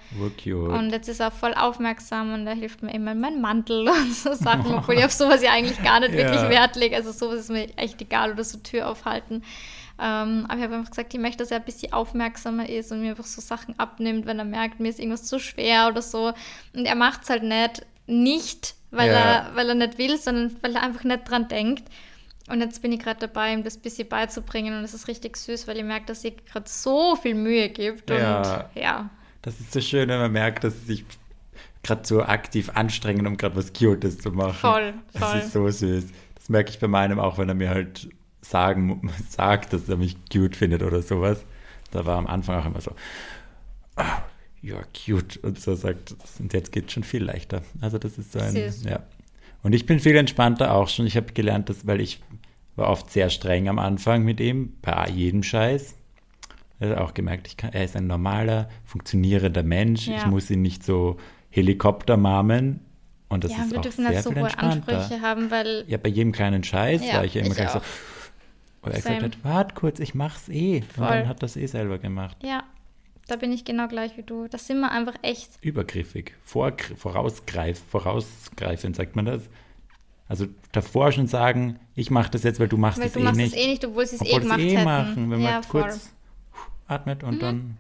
Und jetzt ist er voll aufmerksam und er hilft mir immer in meinen Mantel [laughs] und so Sachen, [laughs] obwohl ich auf sowas ja eigentlich gar nicht wirklich Ja. Wert lege. Also sowas ist mir echt egal oder so Tür aufhalten. Ähm, aber ich habe einfach gesagt, ich möchte, dass er ein bisschen aufmerksamer ist und mir einfach so Sachen abnimmt, wenn er merkt, mir ist irgendwas zu schwer oder so. Und er macht es halt nicht, nicht, weil, Ja. er, weil er nicht will, sondern weil er einfach nicht dran denkt. Und jetzt bin ich gerade dabei, ihm das ein bisschen beizubringen und es ist richtig süß, weil ich merke, dass sie gerade so viel Mühe gibt. Und Ja. ja, Das ist so schön, wenn man merkt, dass sie sich gerade so aktiv anstrengen, um gerade was Cutes zu machen. Voll, Das voll. ist so süß. Das merke ich bei meinem auch, wenn er mir halt sagen, [laughs] sagt, dass er mich cute findet oder sowas. Da war am Anfang auch immer so, oh, you're cute. Und so sagt, und jetzt geht es schon viel leichter. Also das ist so ein, Süß. ja. Und ich bin viel entspannter auch schon. Ich habe gelernt, dass, weil ich war oft sehr streng am Anfang mit ihm, bei jedem Scheiß. Er hat auch gemerkt, kann, er ist ein normaler, funktionierender Mensch. Ja. Ich muss ihn nicht so Helikoptermarmen. Und das ja, ist wir auch dürfen sehr nicht so viel hohe entspannter. Ansprüche haben, weil Ja, bei jedem kleinen Scheiß Ja, war ich ja immer ich gleich so. Oder er Same. gesagt hat, wart kurz, ich mach's eh. Und Voll. dann hat das eh selber gemacht. ja, da bin ich genau gleich wie du. Das sind wir einfach echt. Übergriffig, vor, vorausgreif, vorausgreifend, sagt man das. Also davor schon sagen, ich mach das jetzt, weil du machst Weil es du eh machst nicht. es eh nicht, obwohl sie es eh gemacht eh hätten. machen, wenn man ja, voll. Mhm. kurz atmet und dann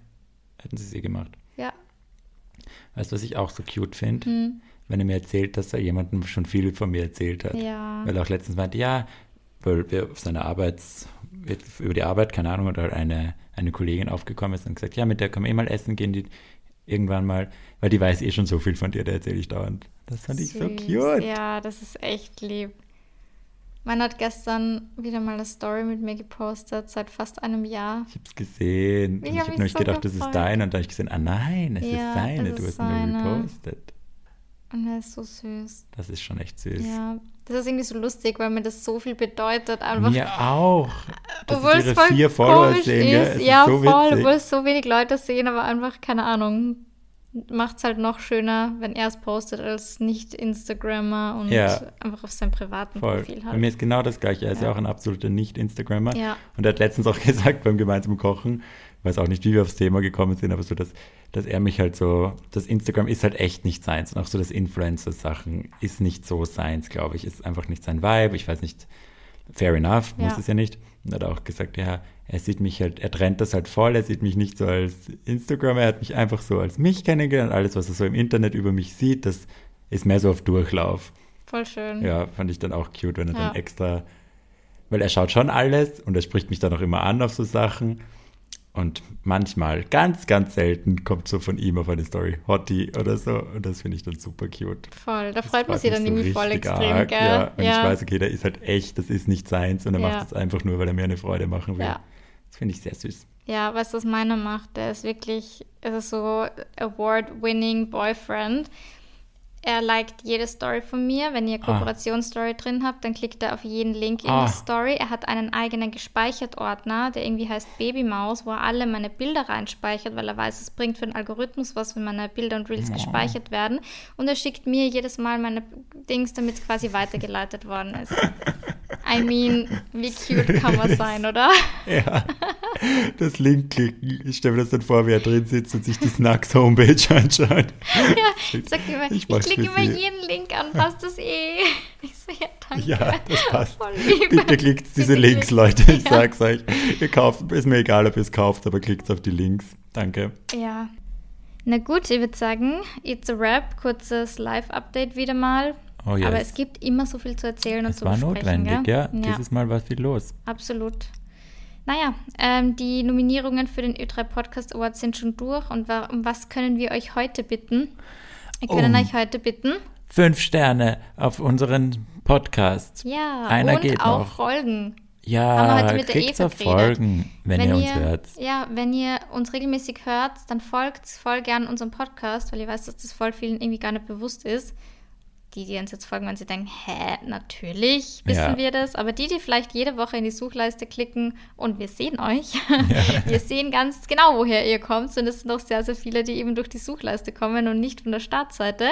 hätten sie es eh gemacht. Ja, Weißt du, was ich auch so cute finde? Mhm. Wenn er mir erzählt, dass er jemandem schon viel von mir erzählt hat. Ja. Weil er auch letztens meinte, ja, weil wir auf seiner Arbeits, über die Arbeit, keine Ahnung, oder eine, eine Kollegin aufgekommen ist und gesagt, ja, mit der können wir eh mal essen gehen, die irgendwann mal, weil die weiß eh schon so viel von dir, der erzähle ich dauernd. Das fand ich so süß. cute. Ja, das ist echt lieb. Man hat gestern wieder mal eine Story mit mir gepostet, seit fast einem Jahr. Ich hab's gesehen. Ich ich hab habe mich nämlich so gedacht, das gefreut. ist dein. Und dann habe ich gesehen, ah nein, es Ja, ist seine. es Du ist hast ihn nur seine. Und er ist so süß. Das ist schon echt süß. Ja, das ist irgendwie so lustig, weil mir das so viel bedeutet. Einfach, Mir auch. Dass obwohl es voll vier Follower sehen, ist. Es ja, ist so voll, witzig. obwohl es so wenig Leute sehen, aber einfach, keine Ahnung, macht es halt noch schöner, wenn er es postet als Nicht-Instagrammer und Ja. einfach auf seinem privaten Voll. Profil Bei halt. mir ist genau das gleiche. Er ist ja, Ja. auch ein absoluter Nicht-Instagrammer. Ja. Und er hat letztens auch [laughs] gesagt beim gemeinsamen Kochen, ich weiß auch nicht, wie wir aufs Thema gekommen sind, aber so, dass, dass er mich halt so, das Instagram ist halt echt nicht seins. Und auch so das Influencer-Sachen ist nicht so seins, glaube ich. Ist einfach nicht sein Vibe. Ich weiß nicht, fair enough, muss Ja. es ja nicht. Und hat auch gesagt, ja, er sieht mich halt, er trennt das halt voll, er sieht mich nicht so als Instagrammer, er hat mich einfach so als mich kennengelernt. Alles, was er so im Internet über mich sieht, das ist mehr so auf Durchlauf. Voll schön. Ja, fand ich dann auch cute, wenn er Ja. dann extra, weil er schaut schon alles und er spricht mich dann auch immer an auf so Sachen. Und manchmal, ganz, ganz selten, kommt so von ihm auf eine Story, Hottie oder so. Und das finde ich dann super cute. Voll. Da Das freut man sich dann so irgendwie voll extrem, arg, gell? Ja, wenn ich weiß, okay, der ist halt echt, das ist nicht seins und er Ja. macht das einfach nur, weil er mir eine Freude machen will. Ja. Das finde ich sehr süß. Ja, was meiner macht? Der ist wirklich, er ist so Award-winning Boyfriend. Er liked jede Story von mir. Wenn ihr Kooperationsstory drin habt, dann klickt er auf jeden Link in Ah. die Story. Er hat einen eigenen Gespeichert-Ordner, der irgendwie heißt Babymaus, wo er alle meine Bilder reinspeichert, weil er weiß, es bringt für den Algorithmus was, wenn meine Bilder und Reels gespeichert werden. Und er schickt mir jedes Mal meine Dings, damit es quasi weitergeleitet worden ist. [laughs] I mean, wie cute kann man sein, oder? [laughs] Ja, das Link klicken. Ich stelle mir das dann vor, wie er drin sitzt und sich die Snacks Homepage anschaut. Ja, ich sag immer, Ich ich, klicke immer jeden Link an, passt das eh. [laughs] Ich so, ja, danke. Ja, das passt. Bitte klickt diese Bitte Links. Leute. Ich Ja. sag's euch. Ihr kauft, ist mir egal, ob ihr es kauft, aber klickt auf die Links. Danke. Ja. Na gut, ich würde sagen, it's a wrap. Kurzes Live-Update wieder mal. Oh yes. Aber es gibt immer so viel zu erzählen und Es zu war besprechen. notwendig, gell? ja. Dieses Mal war viel los. Absolut. Naja, ähm, die Nominierungen für den Ö3 Podcast Award sind schon durch. Und um was können wir euch heute bitten? Wir können Um euch heute bitten. fünf Sterne auf unseren Podcast. Ja, Einer und geht auch noch. Folgen. Haben wir Ja, heute mit der Eva. Folgen, wenn, ihr uns hört. Ja, wenn ihr uns regelmäßig hört, dann folgt voll gern unserem Podcast, weil ihr weiß, dass das voll vielen irgendwie gar nicht bewusst ist. Die, die uns jetzt folgen, wenn sie denken, hä, natürlich wissen Ja. wir das. Aber die, die vielleicht jede Woche in die Suchleiste klicken und wir sehen euch, [laughs] wir sehen ganz genau, woher ihr kommt. Und es sind auch sehr, sehr viele, die eben durch die Suchleiste kommen und nicht von der Startseite.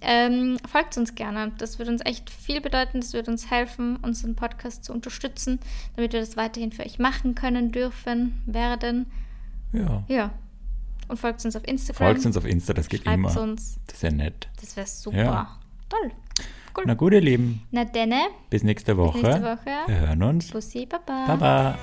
Ähm, folgt uns gerne. Das würde uns echt viel bedeuten. Das würde uns helfen, unseren Podcast zu unterstützen, damit wir das weiterhin für euch machen können, dürfen, werden. Ja. Ja. Und folgt uns auf Instagram. Folgt uns auf Insta, das geht Schreibt immer. uns. Das ist ja nett. Das wäre super. Ja. Toll. Cool. Na gut, ihr Lieben, Na denne, bis nächste Woche. nächste Woche. Wir hören uns. Bussi, Baba. Baba.